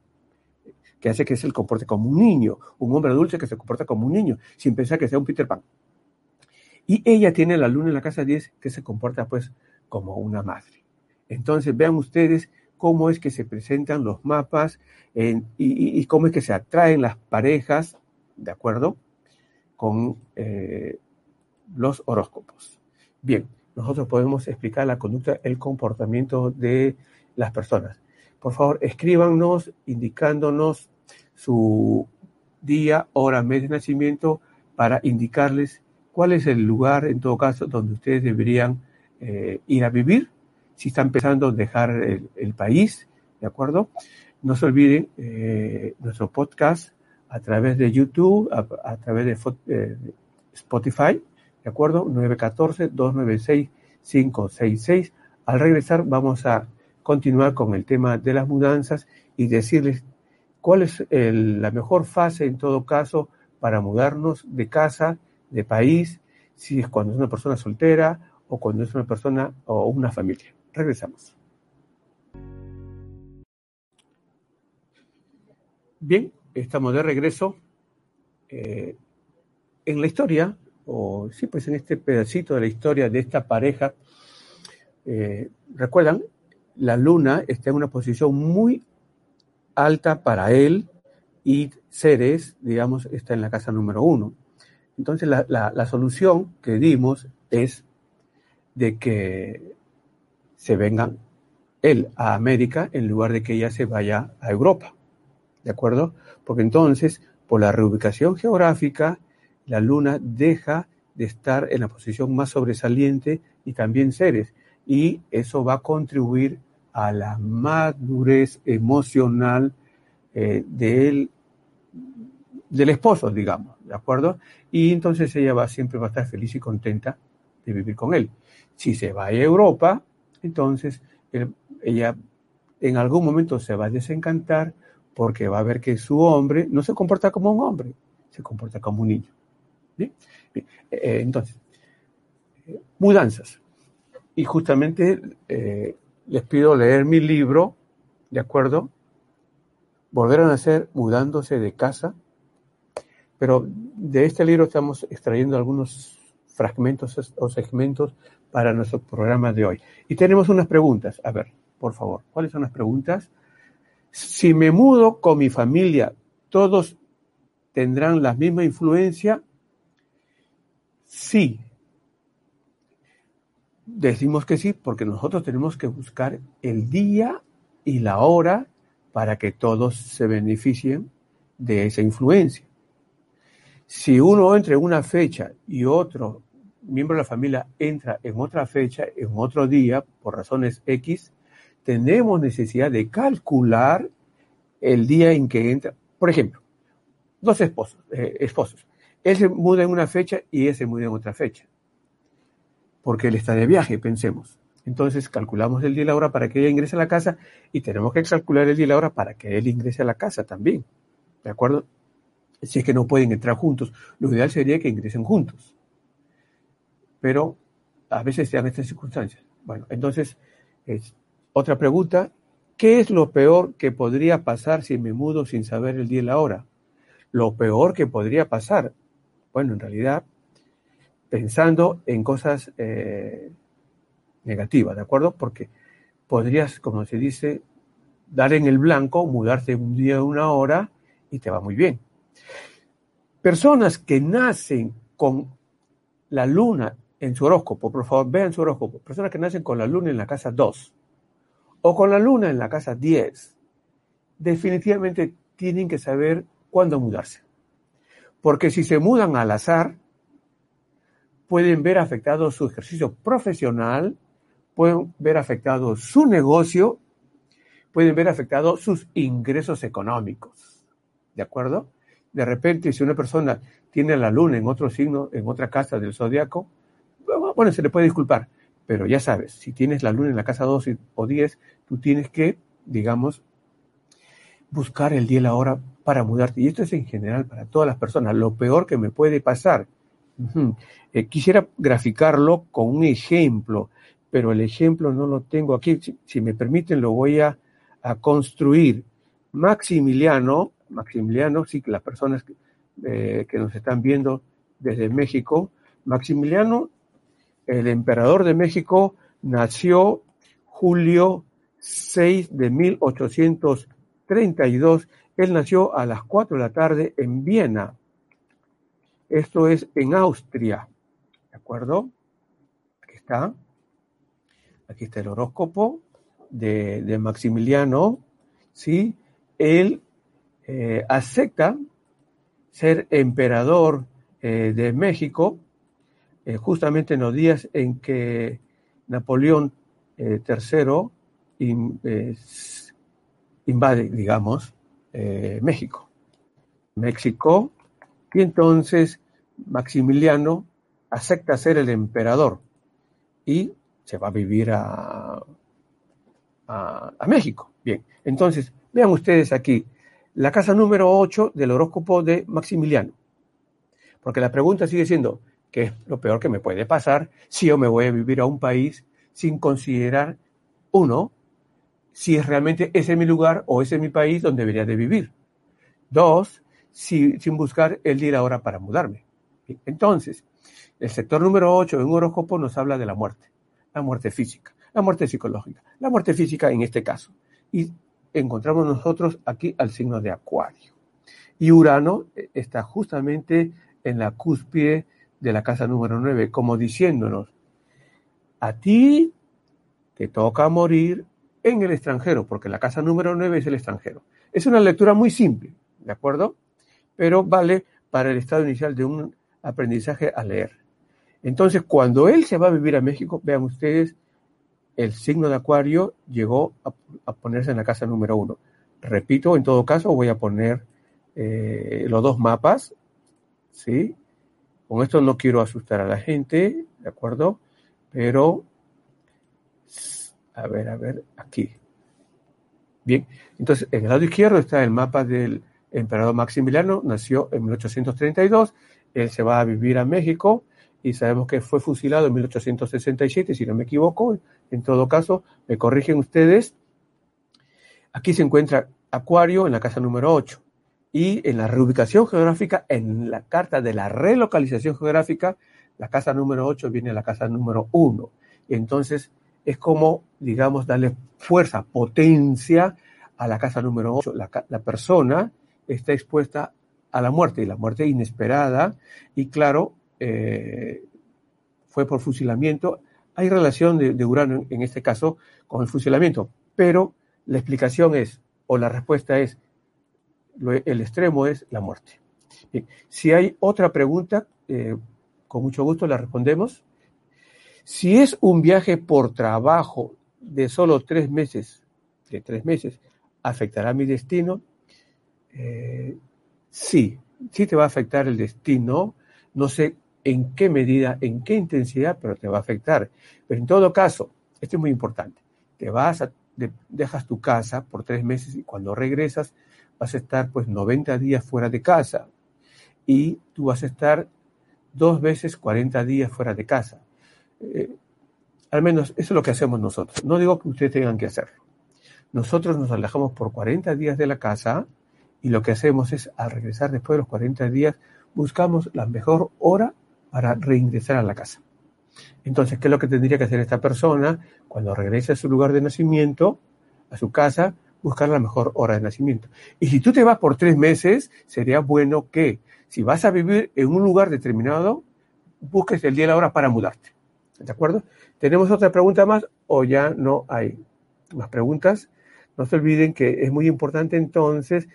A: que hace que se comporte como un niño, un hombre adulto que se comporta como un niño, sin pensar que sea un Peter Pan. Y ella tiene la luna en la casa 10 que se comporta pues como una madre. Entonces vean ustedes cómo es que se presentan los mapas y, cómo es que se atraen las parejas, ¿de acuerdo? Con eh, los horóscopos. Bien, nosotros podemos explicar la conducta, el comportamiento de las personas. Por favor, escríbanos indicándonos su día, hora, mes de nacimiento para indicarles cuál es el lugar, en todo caso, donde ustedes deberían eh, ir a vivir, si están pensando en dejar el, país, ¿de acuerdo? No se olviden eh, nuestro podcast a través de YouTube, a, través de eh, Spotify, ¿de acuerdo? 914-296-566. Al regresar vamos a continuar con el tema de las mudanzas y decirles cuál es la mejor fase en todo caso para mudarnos de casa, de país, si es cuando es una persona soltera o cuando es una persona o una familia. Regresamos. Bien, estamos de regreso. Eh, en la historia, o sí, pues en este pedacito de la historia de esta pareja, eh, recuerdan, la luna está en una posición muy alta para él y Ceres, digamos, está en la casa número uno. Entonces la, solución que dimos es de que se vengan él a América en lugar de que ella se vaya a Europa. ¿De acuerdo? Porque entonces, por la reubicación geográfica, la luna deja de estar en la posición más sobresaliente y también Ceres. Y eso va a contribuir a la madurez emocional eh, del, del esposo, digamos, ¿de acuerdo? Y entonces ella va siempre va a estar feliz y contenta de vivir con él. Si se va a Europa, entonces ella en algún momento se va a desencantar porque va a ver que su hombre no se comporta como un hombre, se comporta como un niño. Eh, entonces, mudanzas. Y justamente eh, les pido leer mi libro, ¿de acuerdo? Volver a nacer mudándose de casa. Pero de este libro estamos extrayendo algunos fragmentos o segmentos para nuestro programa de hoy. Y tenemos unas preguntas. A ver, por favor, ¿cuáles son las preguntas? Si me mudo con mi familia, ¿todos tendrán la misma influencia? Sí, Decimos que sí porque nosotros tenemos que buscar el día y la hora para que todos se beneficien de esa influencia. Si uno entra en una fecha y otro miembro de la familia entra en otra fecha, en otro día, por razones X, tenemos necesidad de calcular el día en que entra. Por ejemplo, dos esposos, eh, esposos. Él se muda en una fecha y él se muda en otra fecha porque él está de viaje, pensemos. Entonces calculamos el día y la hora para que ella ingrese a la casa y tenemos que calcular el día y la hora para que él ingrese a la casa también. ¿De acuerdo? Si es que no pueden entrar juntos, lo ideal sería que ingresen juntos. Pero a veces se dan estas circunstancias. Bueno, entonces, es otra pregunta. ¿Qué es lo peor que podría pasar si me mudo sin saber el día y la hora? Lo peor que podría pasar. Bueno, en realidad pensando en cosas eh, negativas, ¿de acuerdo? Porque podrías, como se dice, dar en el blanco, mudarte un día, una hora y te va muy bien. Personas que nacen con la luna en su horóscopo, por favor, vean su horóscopo. Personas que nacen con la luna en la casa 2 o con la luna en la casa 10, definitivamente tienen que saber cuándo mudarse. Porque si se mudan al azar, pueden ver afectado su ejercicio profesional, pueden ver afectado su negocio, pueden ver afectado sus ingresos económicos. ¿De acuerdo? De repente, si una persona tiene la luna en otro signo, en otra casa del zodiaco, bueno, se le puede disculpar, pero ya sabes, si tienes la luna en la casa 2 o 10, tú tienes que, digamos, buscar el día y la hora para mudarte. Y esto es en general para todas las personas. Lo peor que me puede pasar eh, quisiera graficarlo con un ejemplo, pero el ejemplo no lo tengo aquí. Si, me permiten, lo voy a, construir. Maximiliano, Maximiliano, sí, que las personas eh, que nos están viendo desde México, Maximiliano, el emperador de México, nació julio 6 de 1832. Él nació a las 4 de la tarde en Viena. Esto es en Austria. ¿De acuerdo? Aquí está. Aquí está el horóscopo de, Maximiliano. ¿Sí? Él eh, acepta ser emperador eh, de México, eh, justamente en los días en que Napoleón III invade, digamos, México. México, y entonces Maximiliano acepta ser el emperador y se va a vivir a, a, México. Bien, entonces, vean ustedes aquí, la casa número 8 del horóscopo de Maximiliano. Porque la pregunta sigue siendo, ¿qué es lo peor que me puede pasar si yo me voy a vivir a un país sin considerar, uno, si es realmente ese mi lugar o ese es mi país donde debería de vivir? Dos, si, sin buscar el día y la hora para mudarme. Entonces, el sector número 8 en un horóscopo nos habla de la muerte, la muerte física, la muerte psicológica, la muerte física en este caso. Y encontramos nosotros aquí al signo de Acuario. Y Urano eh, está justamente en la cúspide de la casa número 9, como diciéndonos, a ti te toca morir en el extranjero, porque la casa número 9 es el extranjero. Es una lectura muy simple, ¿de acuerdo? Pero vale para el estado inicial de un aprendizaje a leer. Entonces, cuando él se va a vivir a México, vean ustedes, el signo de Acuario llegó a, ponerse en la casa número uno. Repito, en todo caso, voy a poner eh, los dos mapas, ¿sí? Con esto no quiero asustar a la gente, ¿de acuerdo? Pero, a ver, a ver, aquí. Bien, entonces en el lado izquierdo está el mapa del emperador Maximiliano, nació en 1832, él se va a vivir a México, y sabemos que fue fusilado en 1867, si no me equivoco. En todo caso, me corrigen ustedes. Aquí se encuentra Acuario en la casa número 8 y en la reubicación geográfica, en la carta de la relocalización geográfica, la casa número 8 viene a la casa número 1. Y entonces es como, digamos, darle fuerza, potencia a la casa número 8. La, la persona está expuesta a la muerte y la muerte inesperada y claro, eh, fue por fusilamiento. Hay relación de, Urano en este caso con el fusilamiento, pero la explicación es, o la respuesta es, el extremo es la muerte. Si hay otra pregunta, eh, con mucho gusto la respondemos. Si es un viaje por trabajo de solo tres meses, de tres meses, ¿afectará mi destino? Eh, sí, sí te va a afectar el destino. No sé en qué medida, en qué intensidad, pero te va a afectar. Pero en todo caso, esto es muy importante, te vas a, dejas tu casa por tres meses y cuando regresas vas a estar pues 90 días fuera de casa y tú vas a estar dos veces 40 días fuera de casa. Eh, al menos eso es lo que hacemos nosotros. No digo que ustedes tengan que hacerlo. Nosotros nos alejamos por 40 días de la casa y lo que hacemos es, al regresar después de los 40 días, buscamos la mejor hora para reingresar a la casa. Entonces, ¿qué es lo que tendría que hacer esta persona cuando regrese a su lugar de nacimiento, a su casa, buscar la mejor hora de nacimiento? Y si tú te vas por tres meses, sería bueno que, si vas a vivir en un lugar determinado, busques el día y la hora para mudarte. ¿De acuerdo? ¿Tenemos otra pregunta más o ya no hay más preguntas? No se olviden que es muy importante entonces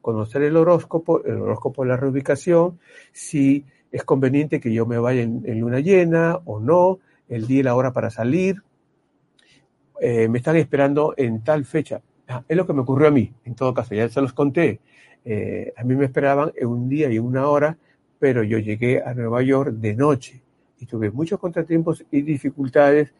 A: conocer el horóscopo, el horóscopo de la reubicación, si es conveniente que yo me vaya en, luna llena o no, el día y la hora para salir. Eh, me están esperando en tal fecha. Ah, es lo que me ocurrió a mí, en todo caso, ya se los conté. Eh, a mí me esperaban en un día y una hora, pero yo llegué a Nueva York de noche y tuve muchos contratiempos y dificultades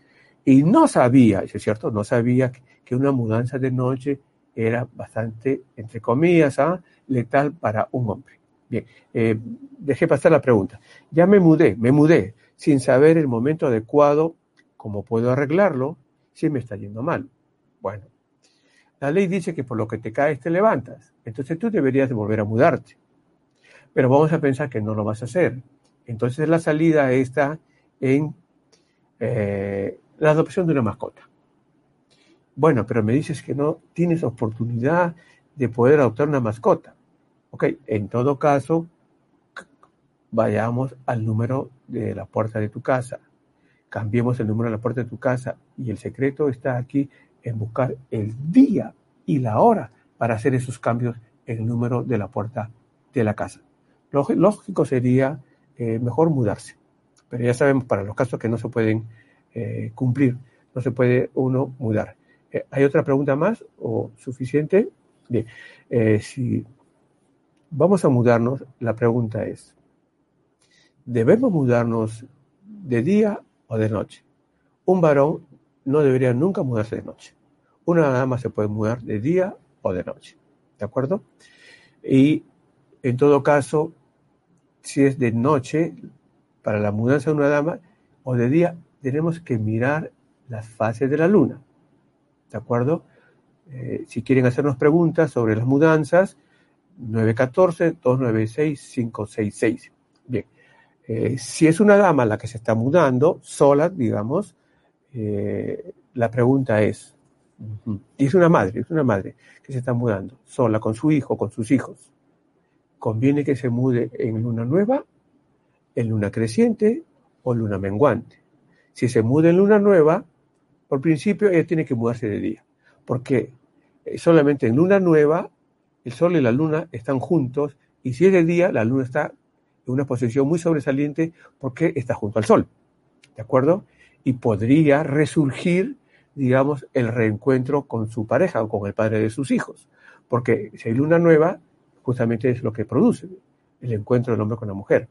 A: y no sabía, es cierto, no sabía que una mudanza de noche era bastante, entre comillas, ¿ah? letal para un hombre. Bien, eh, dejé pasar la pregunta. Ya me mudé, me mudé, sin saber el momento adecuado, cómo puedo arreglarlo si me está yendo mal. Bueno, la ley dice que por lo que te caes te levantas. Entonces tú deberías de volver a mudarte. Pero vamos a pensar que no lo vas a hacer. Entonces la salida está en eh, la adopción de una mascota. Bueno, pero me dices que no tienes oportunidad de poder adoptar una mascota. Ok, en todo caso, vayamos al número de la puerta de tu casa. Cambiemos el número de la puerta de tu casa y el secreto está aquí en buscar el día y la hora para hacer esos cambios en el número de la puerta de la casa. lógico sería eh, mejor mudarse. Pero ya sabemos para los casos que no se pueden eh, cumplir, no se puede uno mudar. Eh, ¿Hay otra pregunta más o suficiente? Bien, si vamos a mudarnos, la pregunta es, ¿debemos mudarnos de día o de noche? Un varón no debería nunca mudarse de noche. Una dama se puede mudar de día o de noche. ¿De acuerdo? Y en todo caso, si es de noche, para la mudanza de una dama, o de día, tenemos que mirar las fases de la luna. ¿De acuerdo? Eh, si quieren hacernos preguntas sobre las mudanzas, 914-296-566. Bien. Eh, si es una dama la que se está mudando, sola, digamos, eh, la pregunta es, y es una madre, es una madre que se está mudando, sola, con su hijo, con sus hijos. ¿Conviene que se mude en luna nueva, en luna creciente o luna menguante? Si se muda en luna nueva, por principio ella tiene que mudarse de día, porque eh, solamente en luna nueva el sol y la luna están juntos y si es de día la luna está en una posición muy sobresaliente porque está junto al sol. ¿De acuerdo? Y podría resurgir digamos, el reencuentro con su pareja o con el padre de sus hijos. Porque si hay luna nueva, justamente es lo que produce el encuentro del hombre con la mujer.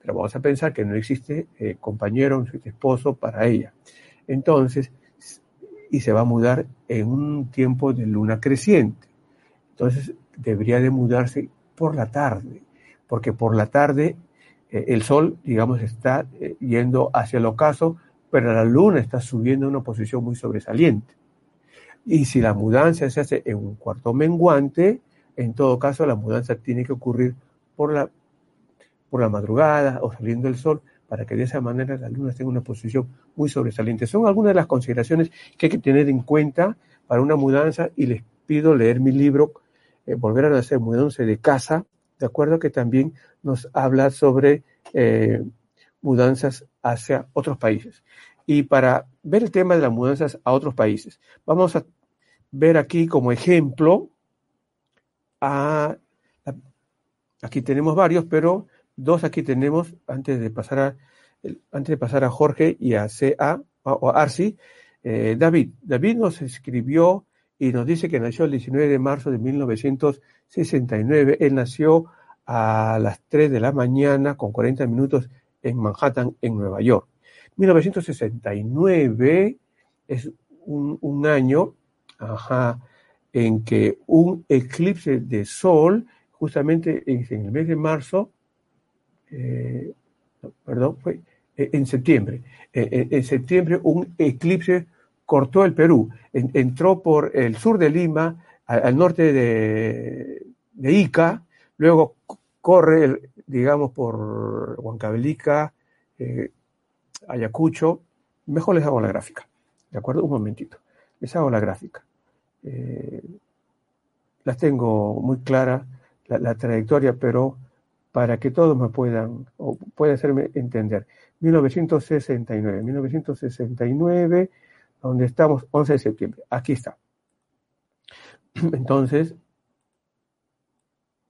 A: Pero vamos a pensar que no existe eh, compañero, no esposo para ella. Entonces, y se va a mudar en un tiempo de luna creciente. Entonces, debería de mudarse por la tarde, porque por la tarde eh, el sol, digamos, está eh, yendo hacia el ocaso pero la luna está subiendo a una posición muy sobresaliente. Y si la mudanza se hace en un cuarto menguante, en todo caso la mudanza tiene que ocurrir por la, por la madrugada o saliendo el sol para que de esa manera la luna esté en una posición muy sobresaliente. Son algunas de las consideraciones que hay que tener en cuenta para una mudanza y les pido leer mi libro, eh, Volver a nacer, mudanza de casa, de acuerdo que también nos habla sobre eh, mudanzas hacia otros países. Y para ver el tema de las mudanzas a otros países, vamos a ver aquí como ejemplo a, aquí tenemos varios, pero dos aquí tenemos antes de pasar a antes de pasar a Jorge y a CA o a Arsi, eh, David. David nos escribió y nos dice que nació el 19 de marzo de 1969. Él nació a las 3 de la mañana con 40 minutos en Manhattan, en Nueva York. 1969 es un, año en que un eclipse de sol, justamente en, el mes de marzo, eh, perdón, fue eh, en septiembre. Eh, en septiembre un eclipse cortó el Perú, entró por el sur de Lima, al, norte de, Ica, luego corre, digamos, por Huancavelica, eh, Ayacucho. Mejor les hago la gráfica, ¿de acuerdo? Un momentito. Les hago la gráfica. Eh, las tengo muy clara, la, trayectoria, pero para que todos me puedan, o puedan hacerme entender. 1969, 1969, donde estamos, 11 de septiembre. Aquí está. Entonces,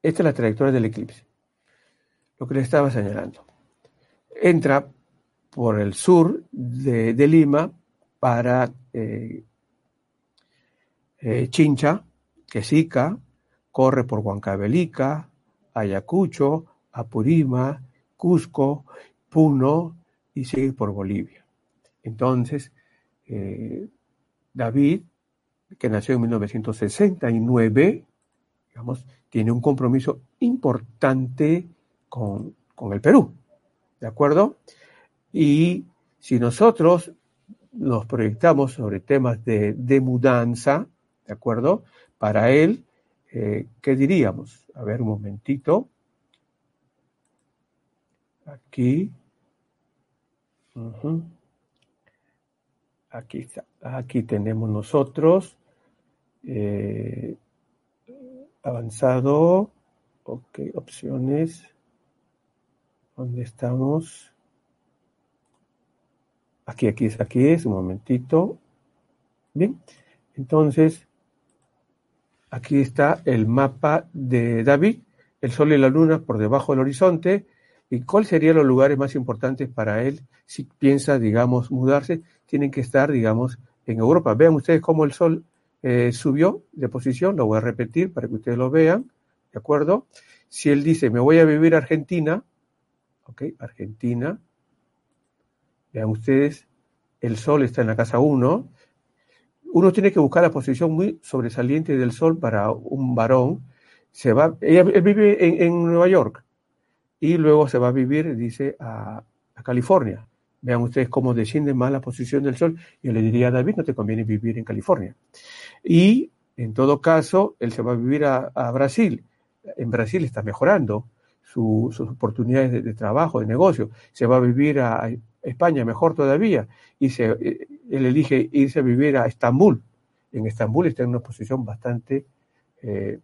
A: esta es la trayectoria del eclipse lo que le estaba señalando. Entra por el sur de, Lima para eh, eh, Chincha, Quesica, corre por Huancavelica, Ayacucho, Apurima, Cusco, Puno y sigue por Bolivia. Entonces, eh, David, que nació en 1969, digamos, tiene un compromiso importante con, el Perú. ¿De acuerdo? Y si nosotros nos proyectamos sobre temas de, mudanza, ¿de acuerdo? Para él, eh, ¿qué diríamos? A ver un momentito. Aquí. Aquí está. Aquí tenemos nosotros. Eh, avanzado. Ok, opciones. ¿Dónde estamos? Aquí, aquí es, aquí es, un momentito. Bien, entonces, aquí está el mapa de David. el Sol y la Luna por debajo del horizonte. ¿Y cuáles serían los lugares más importantes para él si piensa, digamos, mudarse? Tienen que estar, digamos, en Europa. Vean ustedes cómo el Sol eh, subió de posición, lo voy a repetir para que ustedes lo vean, ¿de acuerdo? Si él dice, me voy a vivir a Argentina, ok, Argentina, vean ustedes, el Sol está en la casa 1, uno tiene que buscar la posición muy sobresaliente del Sol para un varón, se va, él vive en, Nueva York y luego se va a vivir, dice, a, California. Vean ustedes cómo desciende más la posición del Sol. Yo le diría a David, no te conviene vivir en California. Y en todo caso, él se va a vivir a, Brasil. En Brasil está mejorando sus oportunidades de, trabajo, de negocio. Se va a vivir a, España, mejor todavía. Y se, él elige irse a vivir a Estambul. En Estambul está en una posición bastante eh,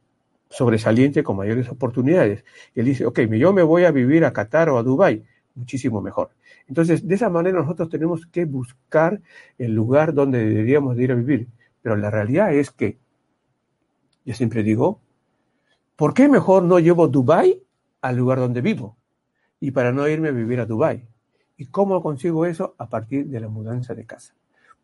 A: sobresaliente con mayores oportunidades. Y él dice, ok, yo me voy a vivir a Qatar o a Dubái muchísimo mejor. Entonces, de esa manera nosotros tenemos que buscar el lugar donde deberíamos de ir a vivir. Pero la realidad es que, yo siempre digo, ¿por qué mejor no llevo Dubai al lugar donde vivo? Y para no irme a vivir a Dubai. ¿Y cómo consigo eso? A partir de la mudanza de casa.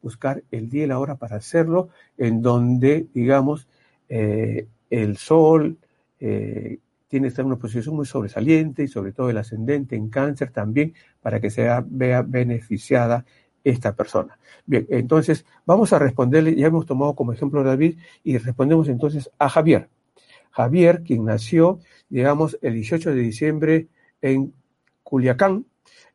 A: Buscar el día y la hora para hacerlo en donde, digamos, eh, el sol, eh, tiene estar en una posición muy sobresaliente y sobre todo el ascendente en cáncer también para que sea vea beneficiada esta persona. Bien, entonces vamos a responderle, ya hemos tomado como ejemplo a David y respondemos entonces a Javier. Javier, quien nació, digamos, el 18 de diciembre en Culiacán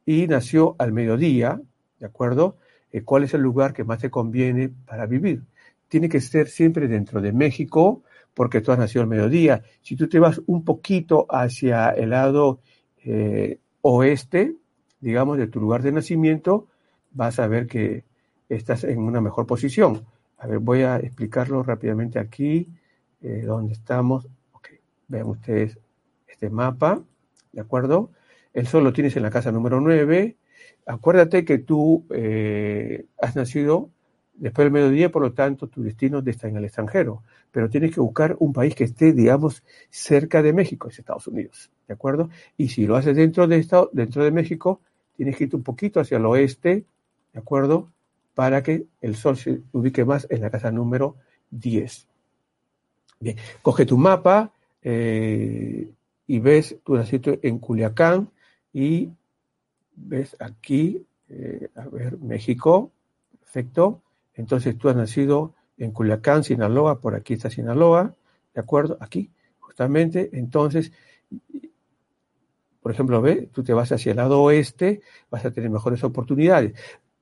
A: y nació al mediodía, ¿de acuerdo? Eh, ¿Cuál es el lugar que más te conviene para vivir? Tiene que ser siempre dentro de México, porque tú has nacido al mediodía. Si tú te vas un poquito hacia el lado eh, oeste, digamos, de tu lugar de nacimiento, vas a ver que estás en una mejor posición. A ver, voy a explicarlo rápidamente aquí, eh, donde estamos. Ok, vean ustedes este mapa, ¿de acuerdo? El sol lo tienes en la casa número 9. Acuérdate que tú eh, has nacido después del mediodía, por lo tanto, tu destino está en el extranjero pero tienes que buscar un país que esté, digamos, cerca de México, es Estados Unidos, ¿de acuerdo? Y si lo haces dentro de, Estado, dentro de México, tienes que irte un poquito hacia el oeste, ¿de acuerdo? Para que el sol se ubique más en la casa número 10. Bien, coge tu mapa eh, y ves, tú naciste en Culiacán y ves aquí, eh, a ver, México, perfecto. Entonces tú has nacido en Culiacán, Sinaloa, por aquí está Sinaloa, ¿de acuerdo? Aquí, justamente, entonces, por ejemplo, ve, tú te vas hacia el lado oeste, vas a tener mejores oportunidades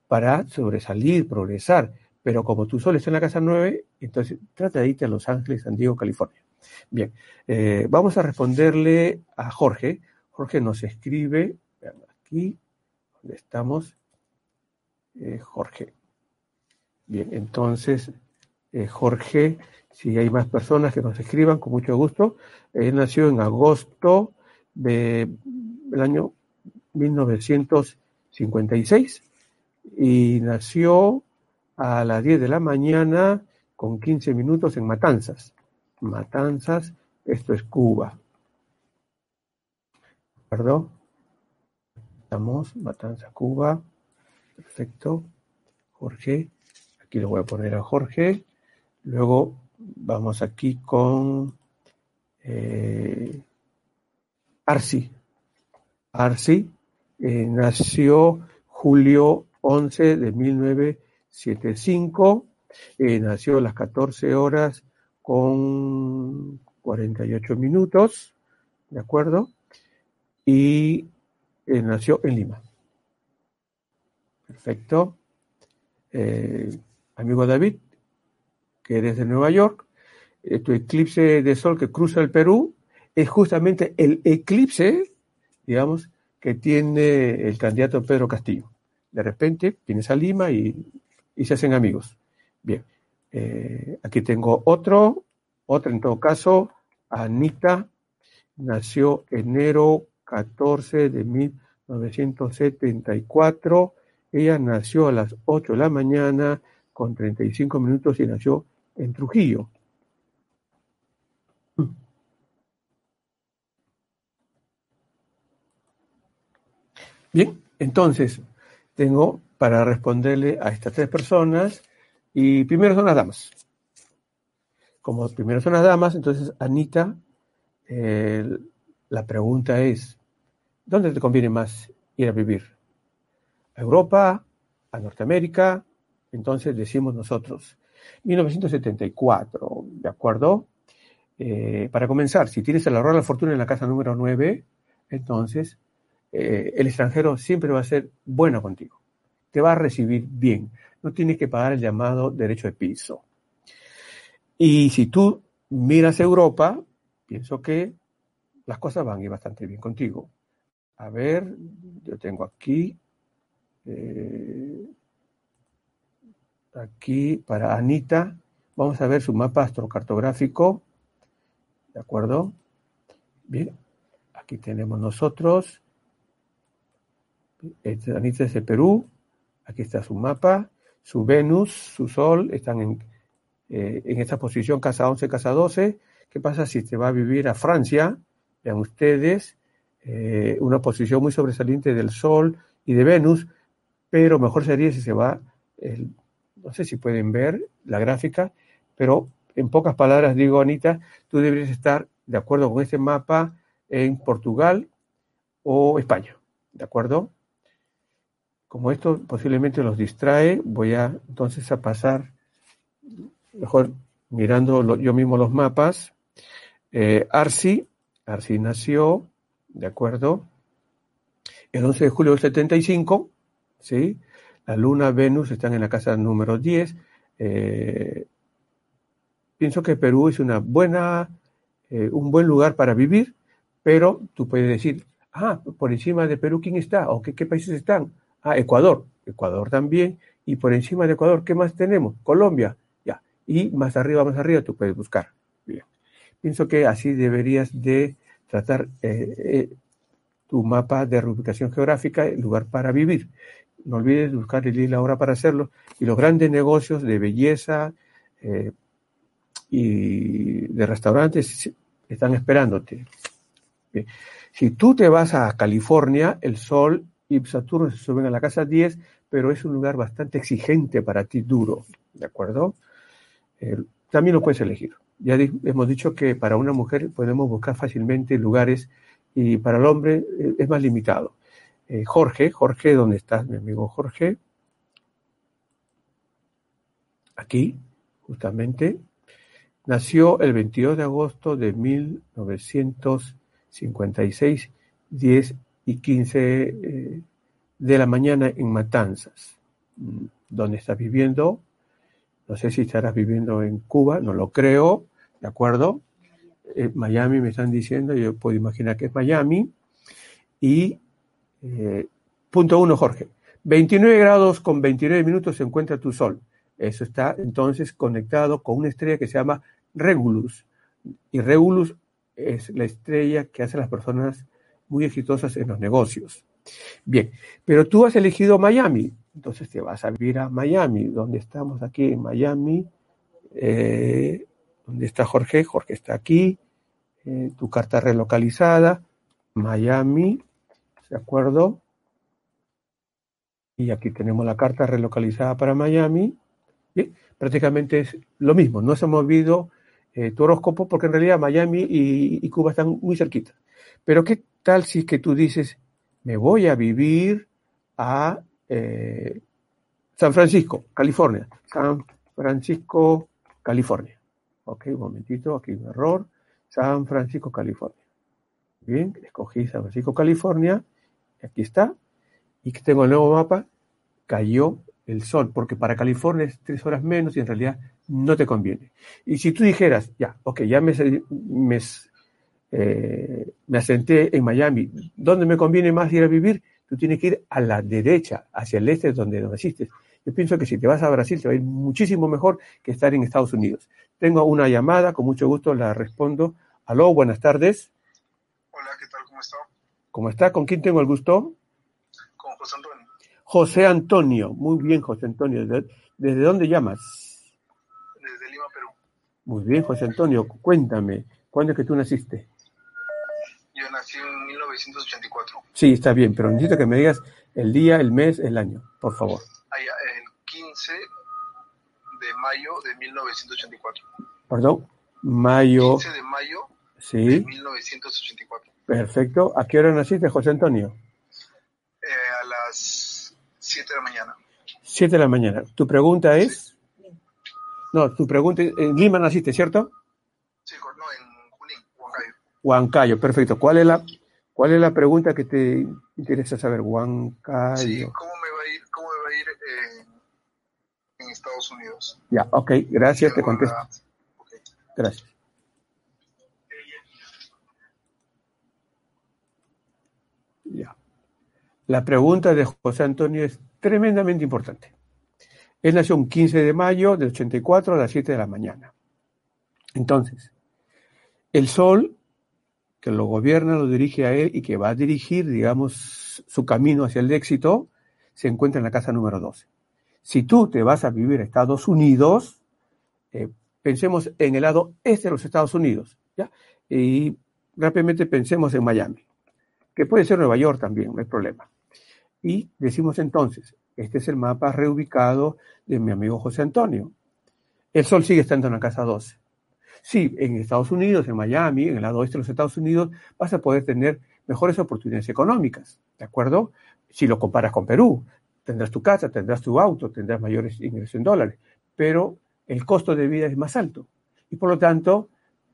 A: para sobresalir, progresar, pero como tu sol está en la casa 9, entonces trata de irte a Los Ángeles, San Diego, California. Bien, eh, vamos a responderle a Jorge. Jorge nos escribe, vean aquí, donde estamos, eh, Jorge. Bien, entonces eh, Jorge, si hay más personas que nos escriban, con mucho gusto. Él nació en agosto del año 1956 y nació a las 10 de la mañana con 15 minutos en Matanzas. Matanzas, esto es Cuba. ¿Perdón? Estamos, Matanzas, Cuba. Perfecto. Jorge. Aquí lo voy a poner a Jorge. Luego vamos aquí con eh, Arsi. Arsi eh, nació julio 11 de 1975. Eh, nació a las 14 horas con 48 minutos, ¿de acuerdo? Y nació en Lima. Perfecto. Amigo David, que desde Nueva York, tu eclipse de sol que cruza el Perú, es justamente el eclipse, digamos, que tiene el candidato Pedro Castillo. De repente vienes a Lima y, se hacen amigos. Bien, eh, aquí tengo otro, otro en todo caso, Anita, nació enero 14 de 1974. Ella nació a las 8 de la mañana con 35 minutos y nació en Trujillo. Bien, entonces tengo para responderle a estas tres personas y primero son las damas. Como primero son las damas, entonces Anita, eh, la pregunta es, ¿dónde te conviene más ir a vivir? ¿A Europa? ¿A Norteamérica? Entonces decimos nosotros, 1974, ¿de acuerdo? Eh, para comenzar, si tienes el ahorro de la fortuna en la casa número 9, entonces eh, el extranjero siempre va a ser bueno contigo. Te va a recibir bien. No tienes que pagar el llamado derecho de piso. Y si tú miras Europa, pienso que las cosas van a ir bastante bien contigo. A ver, yo tengo aquí, eh, aquí para Anita, vamos a ver su mapa astrocartográfico, ¿de acuerdo? Bien, aquí tenemos nosotros, este, Anita es de Perú, aquí está su mapa, su Venus, su Sol, están en, eh, en esta posición casa 11, casa 12. ¿Qué pasa si te va a vivir a Francia? Vean ustedes, eh, una posición muy sobresaliente del Sol y de Venus, pero mejor sería si se va, no sé si pueden ver la gráfica, pero en pocas palabras digo, Anita, tú deberías estar de acuerdo con este mapa en Portugal o España, ¿de acuerdo? Como esto posiblemente los distrae, voy a entonces a pasar, mejor mirando yo mismo los mapas. Eh, Arsi, Arsi nació, ¿de acuerdo? El 11 de julio del 75, ¿sí? La Luna, Venus están en la casa número 10. Eh, pienso que Perú es una buena, eh, un buen lugar para vivir, pero tú puedes decir, ah, por encima de Perú, ¿quién está? ¿O qué, qué países están? Ah, Ecuador, Ecuador también. Y por encima de Ecuador, ¿qué más tenemos? Colombia, ya. Y más arriba, más arriba, tú puedes buscar. Bien. Pienso que así deberías de tratar eh, tu mapa de reubicación geográfica, el lugar para vivir. No olvides buscar el la hora para hacerlo. Y los grandes negocios de belleza eh, y de restaurantes están esperándote. Si tú te vas a California, el sol y Saturno se suben a la casa 10, pero es un lugar bastante exigente para ti, duro, ¿de acuerdo? Eh, también lo puedes elegir. Ya hemos dicho que para una mujer podemos buscar fácilmente lugares y para el hombre eh, es más limitado. Eh, Jorge, Jorge, ¿dónde estás, mi amigo Jorge? Aquí, justamente. Nació el 22 de agosto de 1956, 10 y 15 eh, de la mañana en Matanzas, mm, donde estás viviendo. No sé si estarás viviendo en Cuba, no lo creo, ¿de acuerdo? Eh, Miami me están diciendo, yo puedo imaginar que es Miami. Y eh, punto uno, Jorge. 29 grados con 29 minutos se encuentra tu sol. Eso está entonces conectado con una estrella que se llama Regulus. Y Regulus es la estrella que hace las personas muy exitosas en los negocios. Bien, pero tú has elegido Miami, entonces te vas a vivir a Miami, donde estamos aquí en Miami, eh, donde está Jorge, Jorge está aquí, eh, tu carta relocalizada, Miami, ¿de acuerdo? Y aquí tenemos la carta relocalizada para Miami. Prácticamente es lo mismo, no se ha movido eh, tu horóscopo porque en realidad Miami y, Cuba están muy cerquitas. Pero ¿qué tal si es que tú dices, me voy a vivir a eh, San Francisco, California? San Francisco, California. Ok, un momentito, aquí un error. San Francisco, California. Bien, escogí San Francisco, California. Aquí está. Y que tengo el nuevo mapa. Cayó el sol, porque para California es tres horas menos y en realidad no te conviene. Y si tú dijeras, ya, ok, ya me, me eh, me asenté en Miami. ¿Dónde me conviene más ir a vivir? Tú tienes que ir a la derecha, hacia el este, donde naciste. Yo pienso que si te vas a Brasil te va a ir muchísimo mejor que estar en Estados Unidos. Tengo una llamada, con mucho gusto la respondo. Aló, buenas tardes.
B: Hola, ¿qué tal? ¿Cómo está?
A: ¿Cómo está? ¿Con quién tengo el gusto?
B: Con José Antonio.
A: José Antonio. Muy bien, José Antonio. ¿Desde dónde llamas?
B: Desde Lima, Perú.
A: Muy bien, José Antonio. Cuéntame, ¿cuándo es que tú naciste?
B: Yo nací en 1984.
A: Sí, está bien, pero necesito que me digas el día, el mes, el año, por favor.
B: Ya, el 15 de mayo de 1984.
A: Perdón, mayo,
B: 15 de mayo de
A: sí,
B: 1984.
A: Perfecto. ¿A qué hora naciste, José Antonio?
B: Eh, a las 7 de la mañana.
A: 7 de la mañana. ¿Tu pregunta es? No, tu pregunta es, en Lima naciste, ¿cierto?
B: Sí, no, en Junín, Huancayo.
A: Huancayo, perfecto. ¿Cuál es la, cuál es la pregunta que te interesa saber? Huancayo.
B: Sí, ¿cómo me va a ir, cómo me va a ir eh, en Estados Unidos?
A: Ya, ok, gracias, te contesto.
B: la- ok.
A: Gracias. Ya. La pregunta de José Antonio es tremendamente importante. Él nació un 15 de mayo del 84 a las 7 de la mañana. Entonces, el sol que lo gobierna, lo dirige a él y que va a dirigir, digamos, su camino hacia el éxito, se encuentra en la casa número 12. Si tú te vas a vivir a Estados Unidos, eh, pensemos en el lado este de los Estados Unidos, ¿ya? Y rápidamente pensemos en Miami, que puede ser Nueva York también, no hay problema. Y decimos entonces, este es el mapa reubicado de mi amigo José Antonio. El sol sigue estando en la casa 12. Sí, en Estados Unidos, en Miami, en el lado oeste de los Estados Unidos, vas a poder tener mejores oportunidades económicas, ¿de acuerdo? Si lo comparas con Perú, tendrás tu casa, tendrás tu auto, tendrás mayores ingresos en dólares, pero el costo de vida es más alto. Y por lo tanto,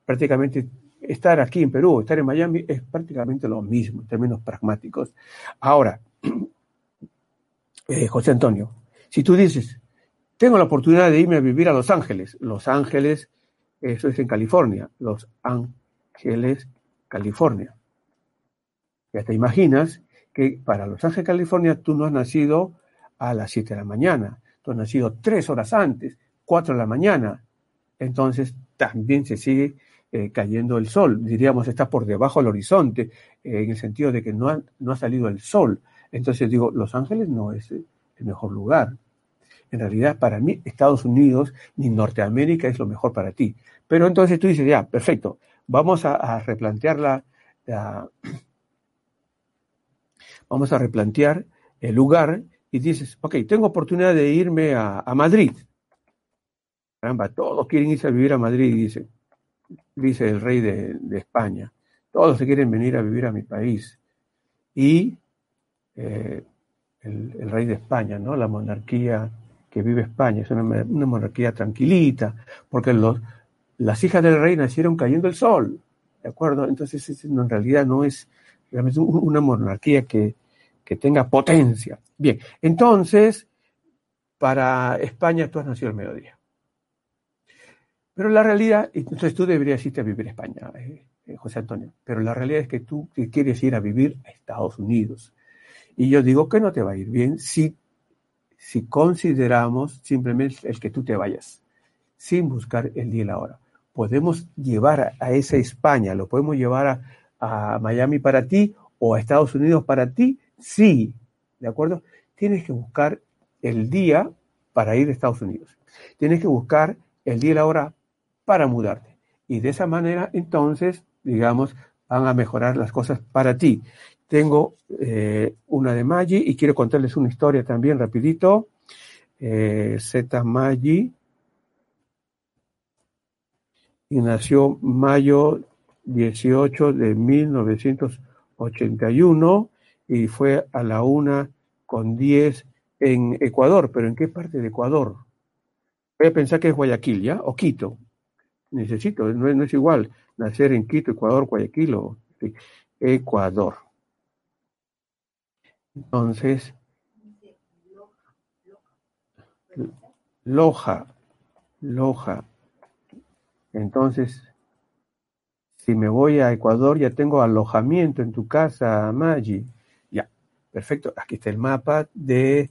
A: prácticamente estar aquí en Perú o estar en Miami es prácticamente lo mismo en términos pragmáticos. Ahora, eh, José Antonio, si tú dices, tengo la oportunidad de irme a vivir a Los Ángeles, Los Ángeles, eso es en California, Los Ángeles, California. Ya te imaginas que para Los Ángeles, California, tú no has nacido a las 7 de la mañana, tú has nacido tres horas antes, 4 de la mañana. Entonces también se sigue eh, cayendo el sol, diríamos, está por debajo del horizonte, eh, en el sentido de que no ha, no ha salido el sol. Entonces digo, Los Ángeles no es el mejor lugar. En realidad, para mí, Estados Unidos ni Norteamérica es lo mejor para ti. Pero entonces tú dices, ya, perfecto, vamos a, a replantear la, vamos a replantear el lugar y dices, ok, tengo oportunidad de irme a, a Madrid. Caramba, todos quieren irse a vivir a Madrid, dice, dice el rey de, de España. Todos se quieren venir a vivir a mi país. Y eh, el, rey de España, ¿no? La monarquía que vive España, es una, monarquía tranquilita, porque las hijas del rey nacieron cayendo el sol, ¿de acuerdo? Entonces, es, en realidad no es realmente una monarquía que, que tenga potencia. Bien, entonces, para España tú has nacido al mediodía. Pero la realidad, entonces tú deberías irte a vivir a España, eh, eh, José Antonio, pero la realidad es que tú quieres ir a vivir a Estados Unidos. Y yo digo que no te va a ir bien si, si consideramos simplemente el que tú te vayas, sin buscar el día y la hora. Podemos llevar a, esa España, lo podemos llevar a, a Miami para ti o a Estados Unidos para ti, sí, ¿de acuerdo? Tienes que buscar el día para ir a Estados Unidos. Tienes que buscar el día y la hora para mudarte. Y de esa manera, entonces, digamos, van a mejorar las cosas para ti. Tengo eh, una de Maggi y quiero contarles una historia también rapidito. Eh, Z Maggi y nació mayo 18 de 1981 y fue a la una con 10 en Ecuador. ¿Pero en qué parte de Ecuador? Voy a pensar que es Guayaquil, ¿ya? O Quito. Necesito, no es, igual nacer en Quito, Ecuador, Guayaquil o Ecuador. Entonces, Loja, Loja. Entonces, si me voy a Ecuador, ya tengo alojamiento en tu casa, Maggi. Ya, perfecto. Aquí está el mapa de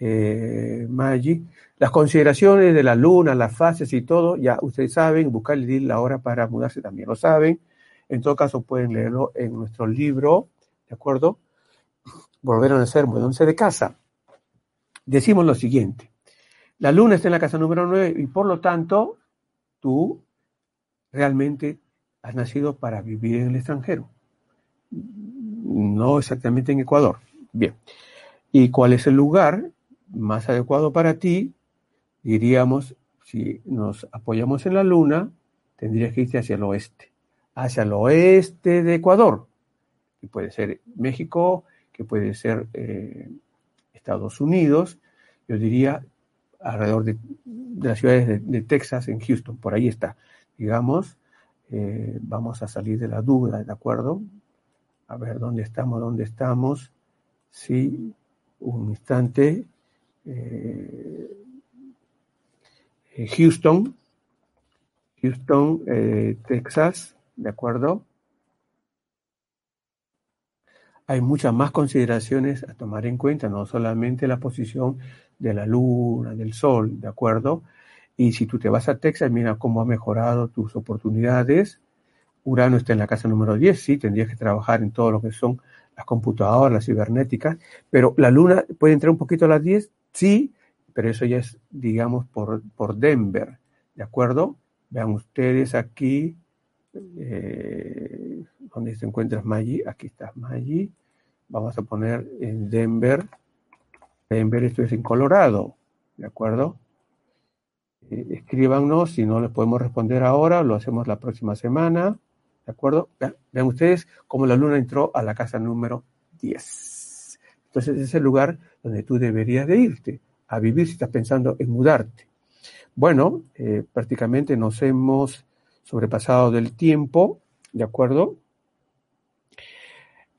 A: eh, Maggi. Las consideraciones de la luna, las fases y todo, ya ustedes saben, buscar la hora para mudarse también lo saben. En todo caso, pueden leerlo en nuestro libro, ¿de acuerdo? Volver a nacer, mudanse de casa. Decimos lo siguiente. La luna está en la casa número 9 y por lo tanto, tú realmente has nacido para vivir en el extranjero. no exactamente en Ecuador. Bien. ¿Y cuál es el lugar más adecuado para ti? Diríamos, si nos apoyamos en la luna, tendrías que irte hacia el oeste, hacia el oeste de Ecuador, que puede ser México, que puede ser eh, Estados Unidos, yo diría alrededor de, las ciudades de, Texas, en Houston, por ahí está. Digamos, eh, vamos a salir de la duda, ¿de acuerdo? A ver, ¿dónde estamos? ¿Dónde estamos? Sí, un instante. Eh, Houston, Houston, Texas, ¿de acuerdo? Hay muchas más consideraciones a tomar en cuenta, no solamente la posición de la luna, del sol, ¿de acuerdo? Y si tú te vas a Texas, mira cómo ha mejorado tus oportunidades. Urano está en la casa número 10, sí, tendrías que trabajar en todo lo que son las computadoras, las cibernéticas, pero la luna puede entrar un poquito a las 10, sí, pero eso ya es, digamos, por, por Denver, ¿de acuerdo? Vean ustedes aquí, eh, ¿dónde se encuentra Maggi? Aquí está Maggi. Vamos a poner en Denver. Denver, esto es en Colorado, ¿de acuerdo? Eh, escríbanos, si no les podemos responder ahora, lo hacemos la próxima semana, ¿de acuerdo? Vean, vean ustedes cómo la luna entró a la casa número 10. Entonces es el lugar donde tú deberías de irte a vivir si estás pensando en mudarte. Bueno, eh, prácticamente nos hemos sobrepasado del tiempo, ¿de acuerdo?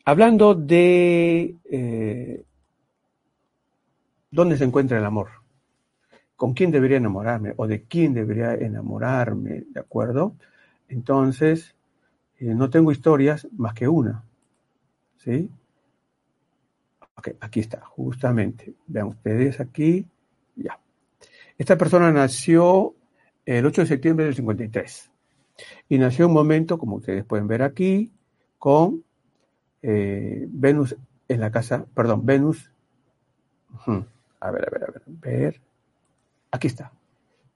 A: Hablando de eh, dónde se encuentra el amor, con quién debería enamorarme o de quién debería enamorarme, ¿de acuerdo? Entonces, eh, no tengo historias más que una, ¿sí? Ok, aquí está, justamente. Vean ustedes aquí, ya. Esta persona nació el 8 de septiembre del 53 y nació en un momento, como ustedes pueden ver aquí, con eh, Venus en la casa, perdón, Venus. A ver, a ver, a ver, ver. Aquí está.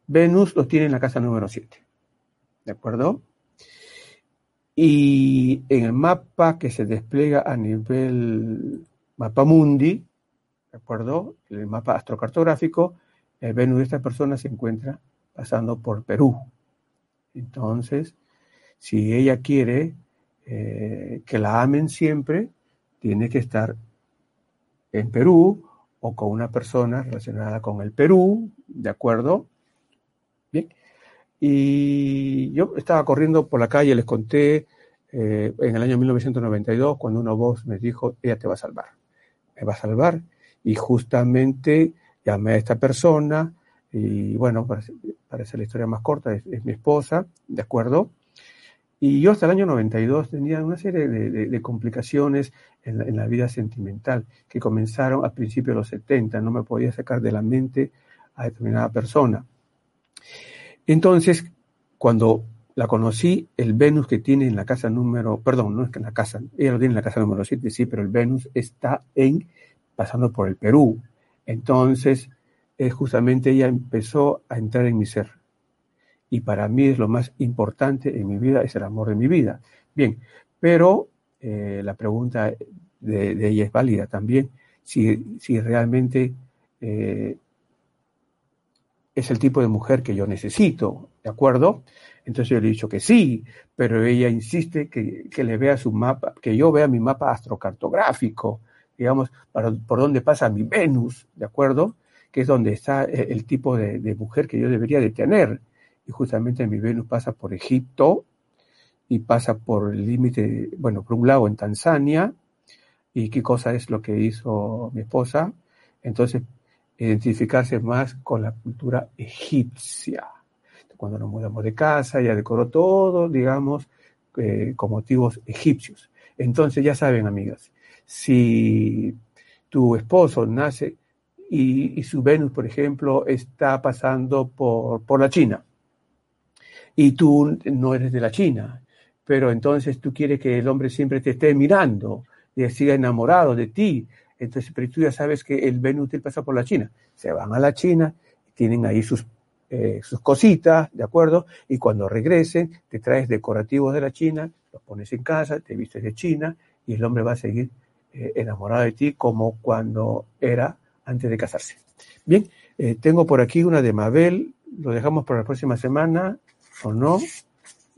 A: Venus lo tiene en la casa número 7. ¿De acuerdo? Y en el mapa que se despliega a nivel mapa mundi, ¿de acuerdo? El mapa astrocartográfico, el Venus de esta persona se encuentra pasando por Perú. Entonces, si ella quiere eh, que la amen siempre, tiene que estar en Perú o con una persona relacionada con el Perú, ¿de acuerdo? Bien. Y yo estaba corriendo por la calle, les conté eh, en el año 1992, cuando una voz me dijo, ella te va a salvar, me va a salvar. Y justamente llamé a esta persona y bueno, para, hacer la historia más corta, es, mi esposa, ¿de acuerdo? Y yo hasta el año 92 tenía una serie de, complicaciones en la, vida sentimental que comenzaron a principios de los 70, no me podía sacar de la mente a determinada persona. Entonces, cuando la conocí, el Venus que tiene en la casa número, perdón, no es que en la casa, ella lo tiene en la casa número 7, sí, pero el Venus está en, pasando por el Perú, entonces, eh, justamente ella empezó a entrar en mi ser. Y para mí es lo más importante en mi vida, es el amor de mi vida. Bien, pero eh, la pregunta de, ella es válida también, si, si realmente eh, es el tipo de mujer que yo necesito, ¿de acuerdo? Entonces yo le he dicho que sí, pero ella insiste que, que le vea su mapa, que yo vea mi mapa astrocartográfico, digamos, por dónde pasa mi Venus, ¿de acuerdo? Que es donde está eh, el tipo de, mujer que yo debería de tener. Y justamente mi Venus pasa por Egipto y pasa por el límite, bueno, por un lado en Tanzania. ¿Y qué cosa es lo que hizo mi esposa? Entonces, identificarse más con la cultura egipcia. Cuando nos mudamos de casa, ella decoró todo, digamos, eh, con motivos egipcios. Entonces, ya saben, amigas, si tu esposo nace y, su Venus, por ejemplo, está pasando por, por la China y tú no eres de la China, pero entonces tú quieres que el hombre siempre te esté mirando y siga enamorado de ti. Entonces, pero tú ya sabes que el Venus te pasa por la China. Se van a la China, tienen ahí sus, eh, sus cositas, ¿de acuerdo? Y cuando regresen, te traes decorativos de la China, los pones en casa, te vistes de China y el hombre va a seguir eh, enamorado de ti como cuando era antes de casarse. Bien, eh, tengo por aquí una de Mabel, lo dejamos para la próxima semana o no.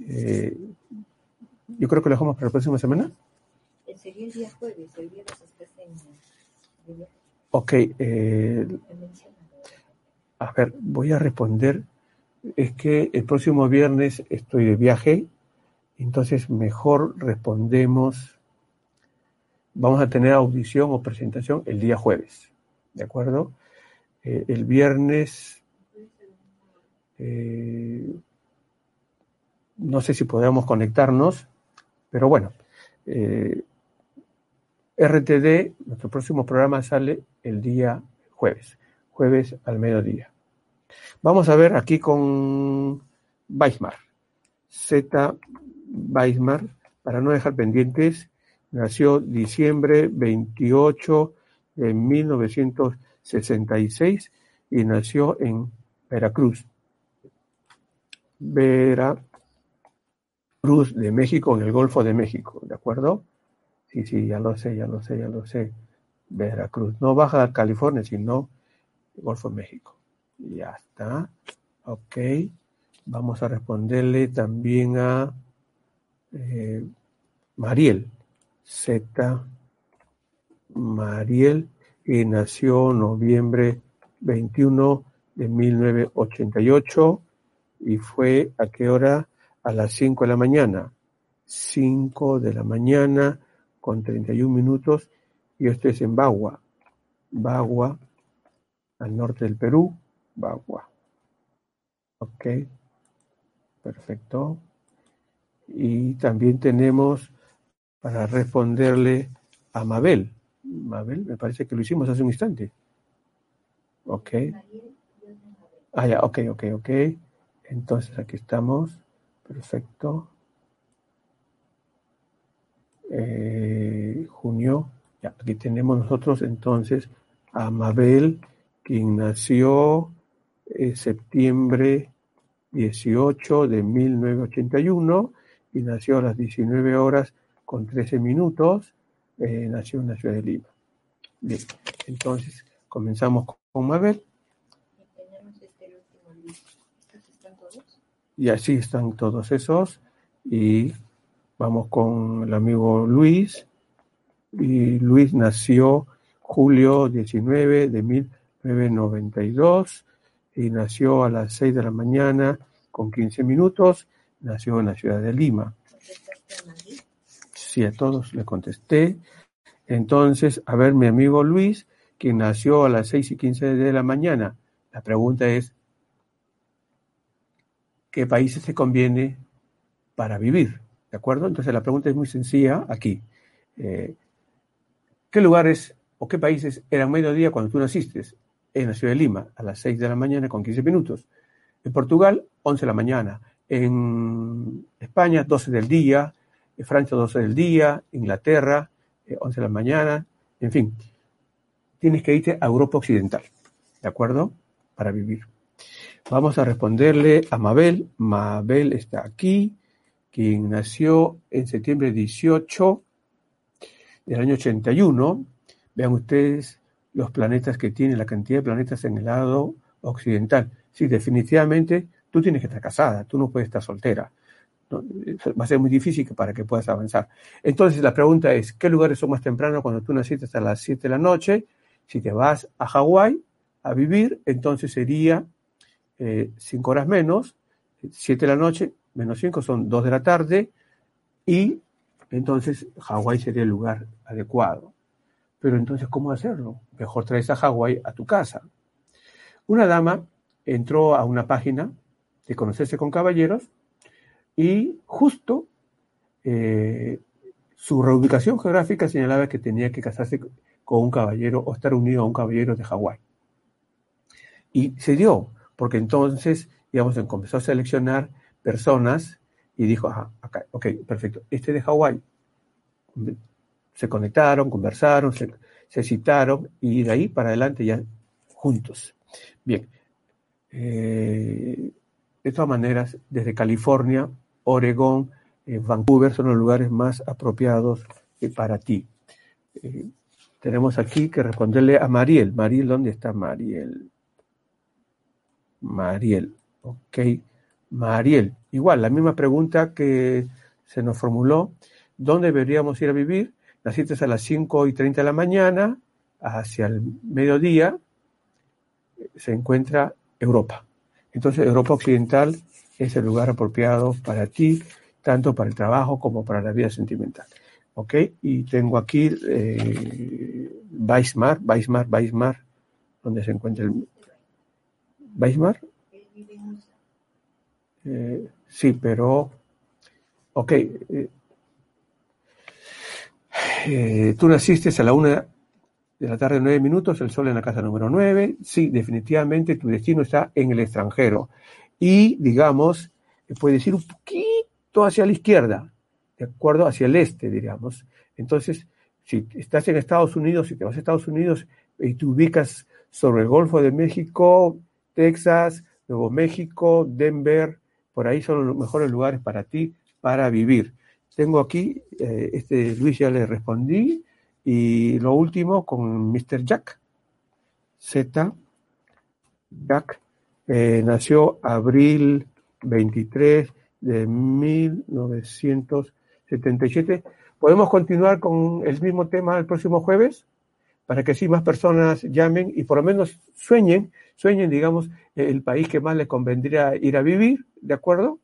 A: Eh, yo creo que lo dejamos para la próxima semana.
C: Sería el día jueves, el día de
A: Ok, a ver, voy a responder. Es que el próximo viernes estoy de viaje, entonces mejor respondemos. Vamos a tener audición o presentación el día jueves, ¿de acuerdo? Eh, el viernes, eh, no sé si podemos conectarnos, pero bueno, eh, RTD, nuestro próximo programa sale el día jueves jueves al mediodía. Vamos a ver aquí con Weismar. Z. Weismar, para no dejar pendientes, nació diciembre 28 de 1966 y nació en Veracruz. Veracruz de México, en el Golfo de México, ¿de acuerdo? Sí, sí, ya lo sé, ya lo sé, ya lo sé. Veracruz, no Baja California, sino Golfo de México. Ya está. Ok. Vamos a responderle también a eh, Mariel. Z. Mariel, y nació noviembre 21 de 1988 y fue a qué hora? A las 5 de la mañana. 5 de la mañana con 31 minutos y esto es en Bagua. Bagua, al norte del Perú, Bagua. Ok, perfecto. Y también tenemos para responderle a Mabel. Mabel, me parece que lo hicimos hace un instante. Ok. Ah, ya, ok, ok, ok. Entonces aquí estamos. Perfecto. Eh, junio. Ya, aquí tenemos nosotros entonces a Mabel quien nació en septiembre 18 de 1981 y nació a las 19 horas con 13 minutos, eh, nació en la ciudad de Lima. Bien, entonces comenzamos con Mabel. Y así están todos esos. Y vamos con el amigo Luis. Y Luis nació julio 19 de 1981 992 y nació a las 6 de la mañana con 15 minutos. Nació en la ciudad de Lima. Sí, a todos le contesté. Entonces, a ver, mi amigo Luis, que nació a las 6 y 15 de la mañana. La pregunta es, ¿qué países te conviene para vivir? ¿De acuerdo? Entonces la pregunta es muy sencilla aquí. Eh, ¿Qué lugares o qué países eran mediodía cuando tú naciste? en la ciudad de Lima a las 6 de la mañana con 15 minutos. En Portugal, 11 de la mañana. En España, 12 del día. En Francia, 12 del día. Inglaterra, 11 eh, de la mañana. En fin, tienes que irte a Europa Occidental, ¿de acuerdo? Para vivir. Vamos a responderle a Mabel. Mabel está aquí, quien nació en septiembre 18 del año 81. Vean ustedes los planetas que tiene, la cantidad de planetas en el lado occidental. Sí, definitivamente tú tienes que estar casada, tú no puedes estar soltera. Va a ser muy difícil para que puedas avanzar. Entonces la pregunta es, ¿qué lugares son más tempranos cuando tú naciste hasta las 7 de la noche? Si te vas a Hawái a vivir, entonces sería 5 eh, horas menos, 7 de la noche, menos 5 son 2 de la tarde, y entonces Hawái sería el lugar adecuado. Pero entonces, ¿cómo hacerlo? Mejor traes a Hawái a tu casa. Una dama entró a una página de conocerse con caballeros y justo eh, su reubicación geográfica señalaba que tenía que casarse con un caballero o estar unido a un caballero de Hawái. Y se dio, porque entonces, digamos, comenzó a seleccionar personas y dijo, ajá, ok, perfecto, este de Hawái se conectaron, conversaron, se, citaron y de ahí para adelante ya juntos. Bien, eh, de todas maneras, desde California, Oregón, eh, Vancouver son los lugares más apropiados eh, para ti. Tenemos aquí que responderle a Mariel. Mariel, ¿dónde está Mariel? Mariel, ok. Mariel, igual, la misma pregunta que se nos formuló. ¿Dónde deberíamos ir a vivir? Naciste a las 5 y 30 de la mañana, hacia el mediodía, se encuentra Europa. Entonces, Europa Occidental es el lugar apropiado para ti, tanto para el trabajo como para la vida sentimental. ¿Ok? Y tengo aquí eh, Weismar, Weismar, donde se encuentra el... ¿Weismar? Eh, sí, pero... Ok. Eh, eh, tú naciste a la una de la tarde, nueve minutos, el sol en la casa número nueve. Sí, definitivamente tu destino está en el extranjero. Y, digamos, puedes ir un poquito hacia la izquierda, ¿de acuerdo? Hacia el este, diríamos. Entonces, si estás en Estados Unidos, si te vas a Estados Unidos y te ubicas sobre el Golfo de México, Texas, Nuevo México, Denver, por ahí son los mejores lugares para ti para vivir. Tengo aquí, eh, este Luis ya le respondí, y lo último con Mr. Jack. Z. Jack eh, nació abril 23 de 1977. ¿Podemos continuar con el mismo tema el próximo jueves? Para que así más personas llamen y por lo menos sueñen, sueñen, digamos, el país que más les convendría ir a vivir, ¿de acuerdo?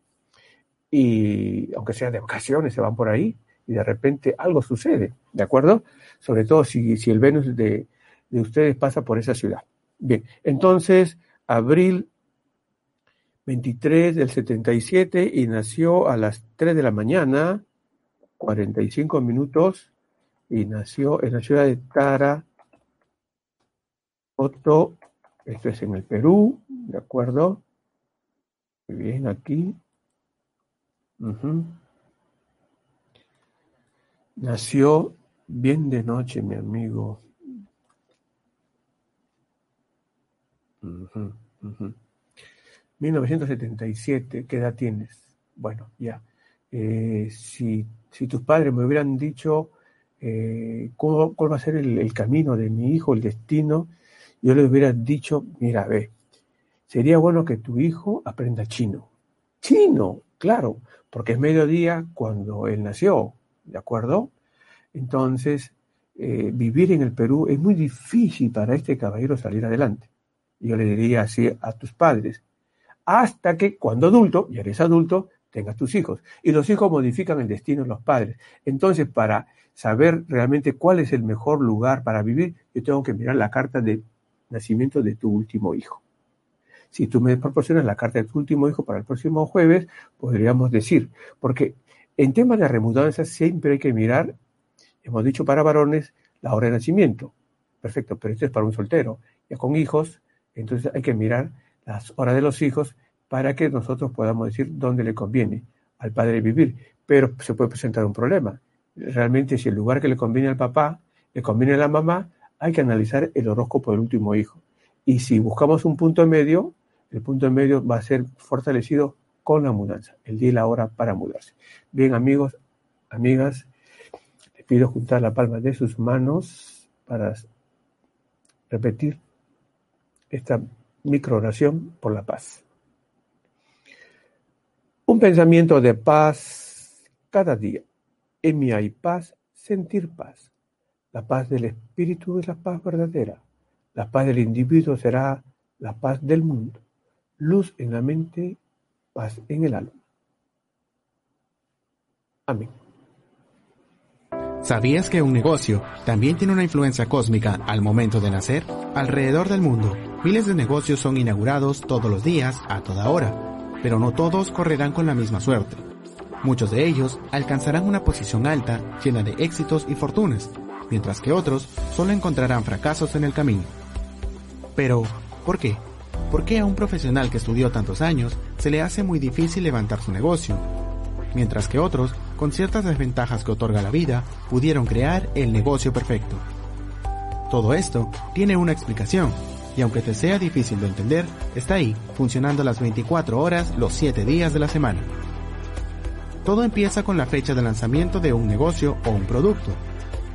A: Y aunque sea de vacaciones, se van por ahí y de repente algo sucede, ¿de acuerdo? Sobre todo si, si el Venus de, de ustedes pasa por esa ciudad. Bien, entonces, abril 23 del 77 y nació a las 3 de la mañana, 45 minutos, y nació en la ciudad de Tara, Otto, esto es en el Perú, ¿de acuerdo? Muy bien, aquí. Nació bien de noche, mi amigo. 1977, ¿qué edad tienes? Bueno, ya. Eh, si, si, tus padres me hubieran dicho eh, ¿cómo, cuál va a ser el, camino de mi hijo, el destino, yo le hubiera dicho, mira, ve, sería bueno que tu hijo aprenda chino. Chino, claro, porque es mediodía cuando él nació, ¿de acuerdo? Entonces, eh, vivir en el Perú es muy difícil para este caballero salir adelante. Yo le diría así a tus padres, hasta que cuando adulto, ya eres adulto, tengas tus hijos. Y los hijos modifican el destino de los padres. Entonces, para saber realmente cuál es el mejor lugar para vivir, yo tengo que mirar la carta de nacimiento de tu último hijo. Si tú me proporcionas la carta de tu último hijo para el próximo jueves, podríamos decir, porque en temas de remudanza siempre hay que mirar, hemos dicho para varones, la hora de nacimiento. Perfecto, pero esto es para un soltero. Ya con hijos, entonces hay que mirar las horas de los hijos para que nosotros podamos decir dónde le conviene al padre vivir. Pero se puede presentar un problema. Realmente si el lugar que le conviene al papá, le conviene a la mamá, hay que analizar el horóscopo del último hijo. Y si buscamos un punto medio, el punto medio va a ser fortalecido con la mudanza, el día y la hora para mudarse. Bien, amigos, amigas, les pido juntar la palma de sus manos para repetir esta micro oración por la paz. Un pensamiento de paz cada día. En mí hay paz, sentir paz. La paz del espíritu es la paz verdadera. La paz del individuo será la paz del mundo. Luz en la mente, paz en el alma. Amén.
D: ¿Sabías que un negocio también tiene una influencia cósmica al momento de nacer? Alrededor del mundo, miles de negocios son inaugurados todos los días, a toda hora, pero no todos correrán con la misma suerte. Muchos de ellos alcanzarán una posición alta, llena de éxitos y fortunas, mientras que otros solo encontrarán fracasos en el camino. Pero, ¿por qué? ¿Por qué a un profesional que estudió tantos años se le hace muy difícil levantar su negocio? Mientras que otros, con ciertas desventajas que otorga la vida, pudieron crear el negocio perfecto. Todo esto tiene una explicación, y aunque te sea difícil de entender, está ahí, funcionando las 24 horas los 7 días de la semana. Todo empieza con la fecha de lanzamiento de un negocio o un producto.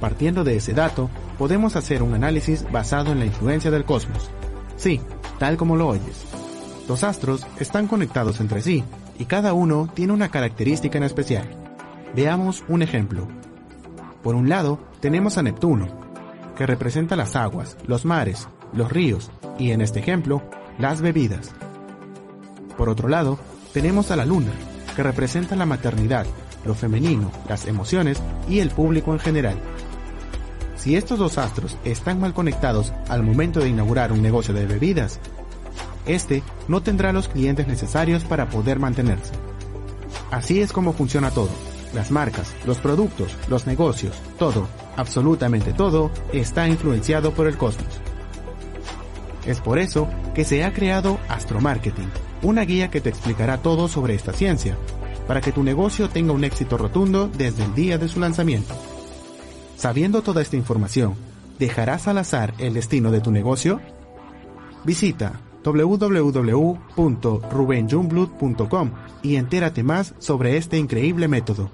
D: Partiendo de ese dato, podemos hacer un análisis basado en la influencia del cosmos. Sí, tal como lo oyes. Los astros están conectados entre sí y cada uno tiene una característica en especial. Veamos un ejemplo. Por un lado, tenemos a Neptuno, que representa las aguas, los mares, los ríos y, en este ejemplo, las bebidas. Por otro lado, tenemos a la Luna, que representa la maternidad, lo femenino, las emociones y el público en general. Si estos dos astros están mal conectados al momento de inaugurar un negocio de bebidas, este no tendrá los clientes necesarios para poder mantenerse. Así es como funciona todo. Las marcas, los productos, los negocios, todo, absolutamente todo, está influenciado por el cosmos. Es por eso que se ha creado Astromarketing, una guía que te explicará todo sobre esta ciencia, para que tu negocio tenga un éxito rotundo desde el día de su lanzamiento. Sabiendo toda esta información, ¿dejarás al azar el destino de tu negocio? Visita www.rubenjungblood.com y entérate más sobre este increíble método.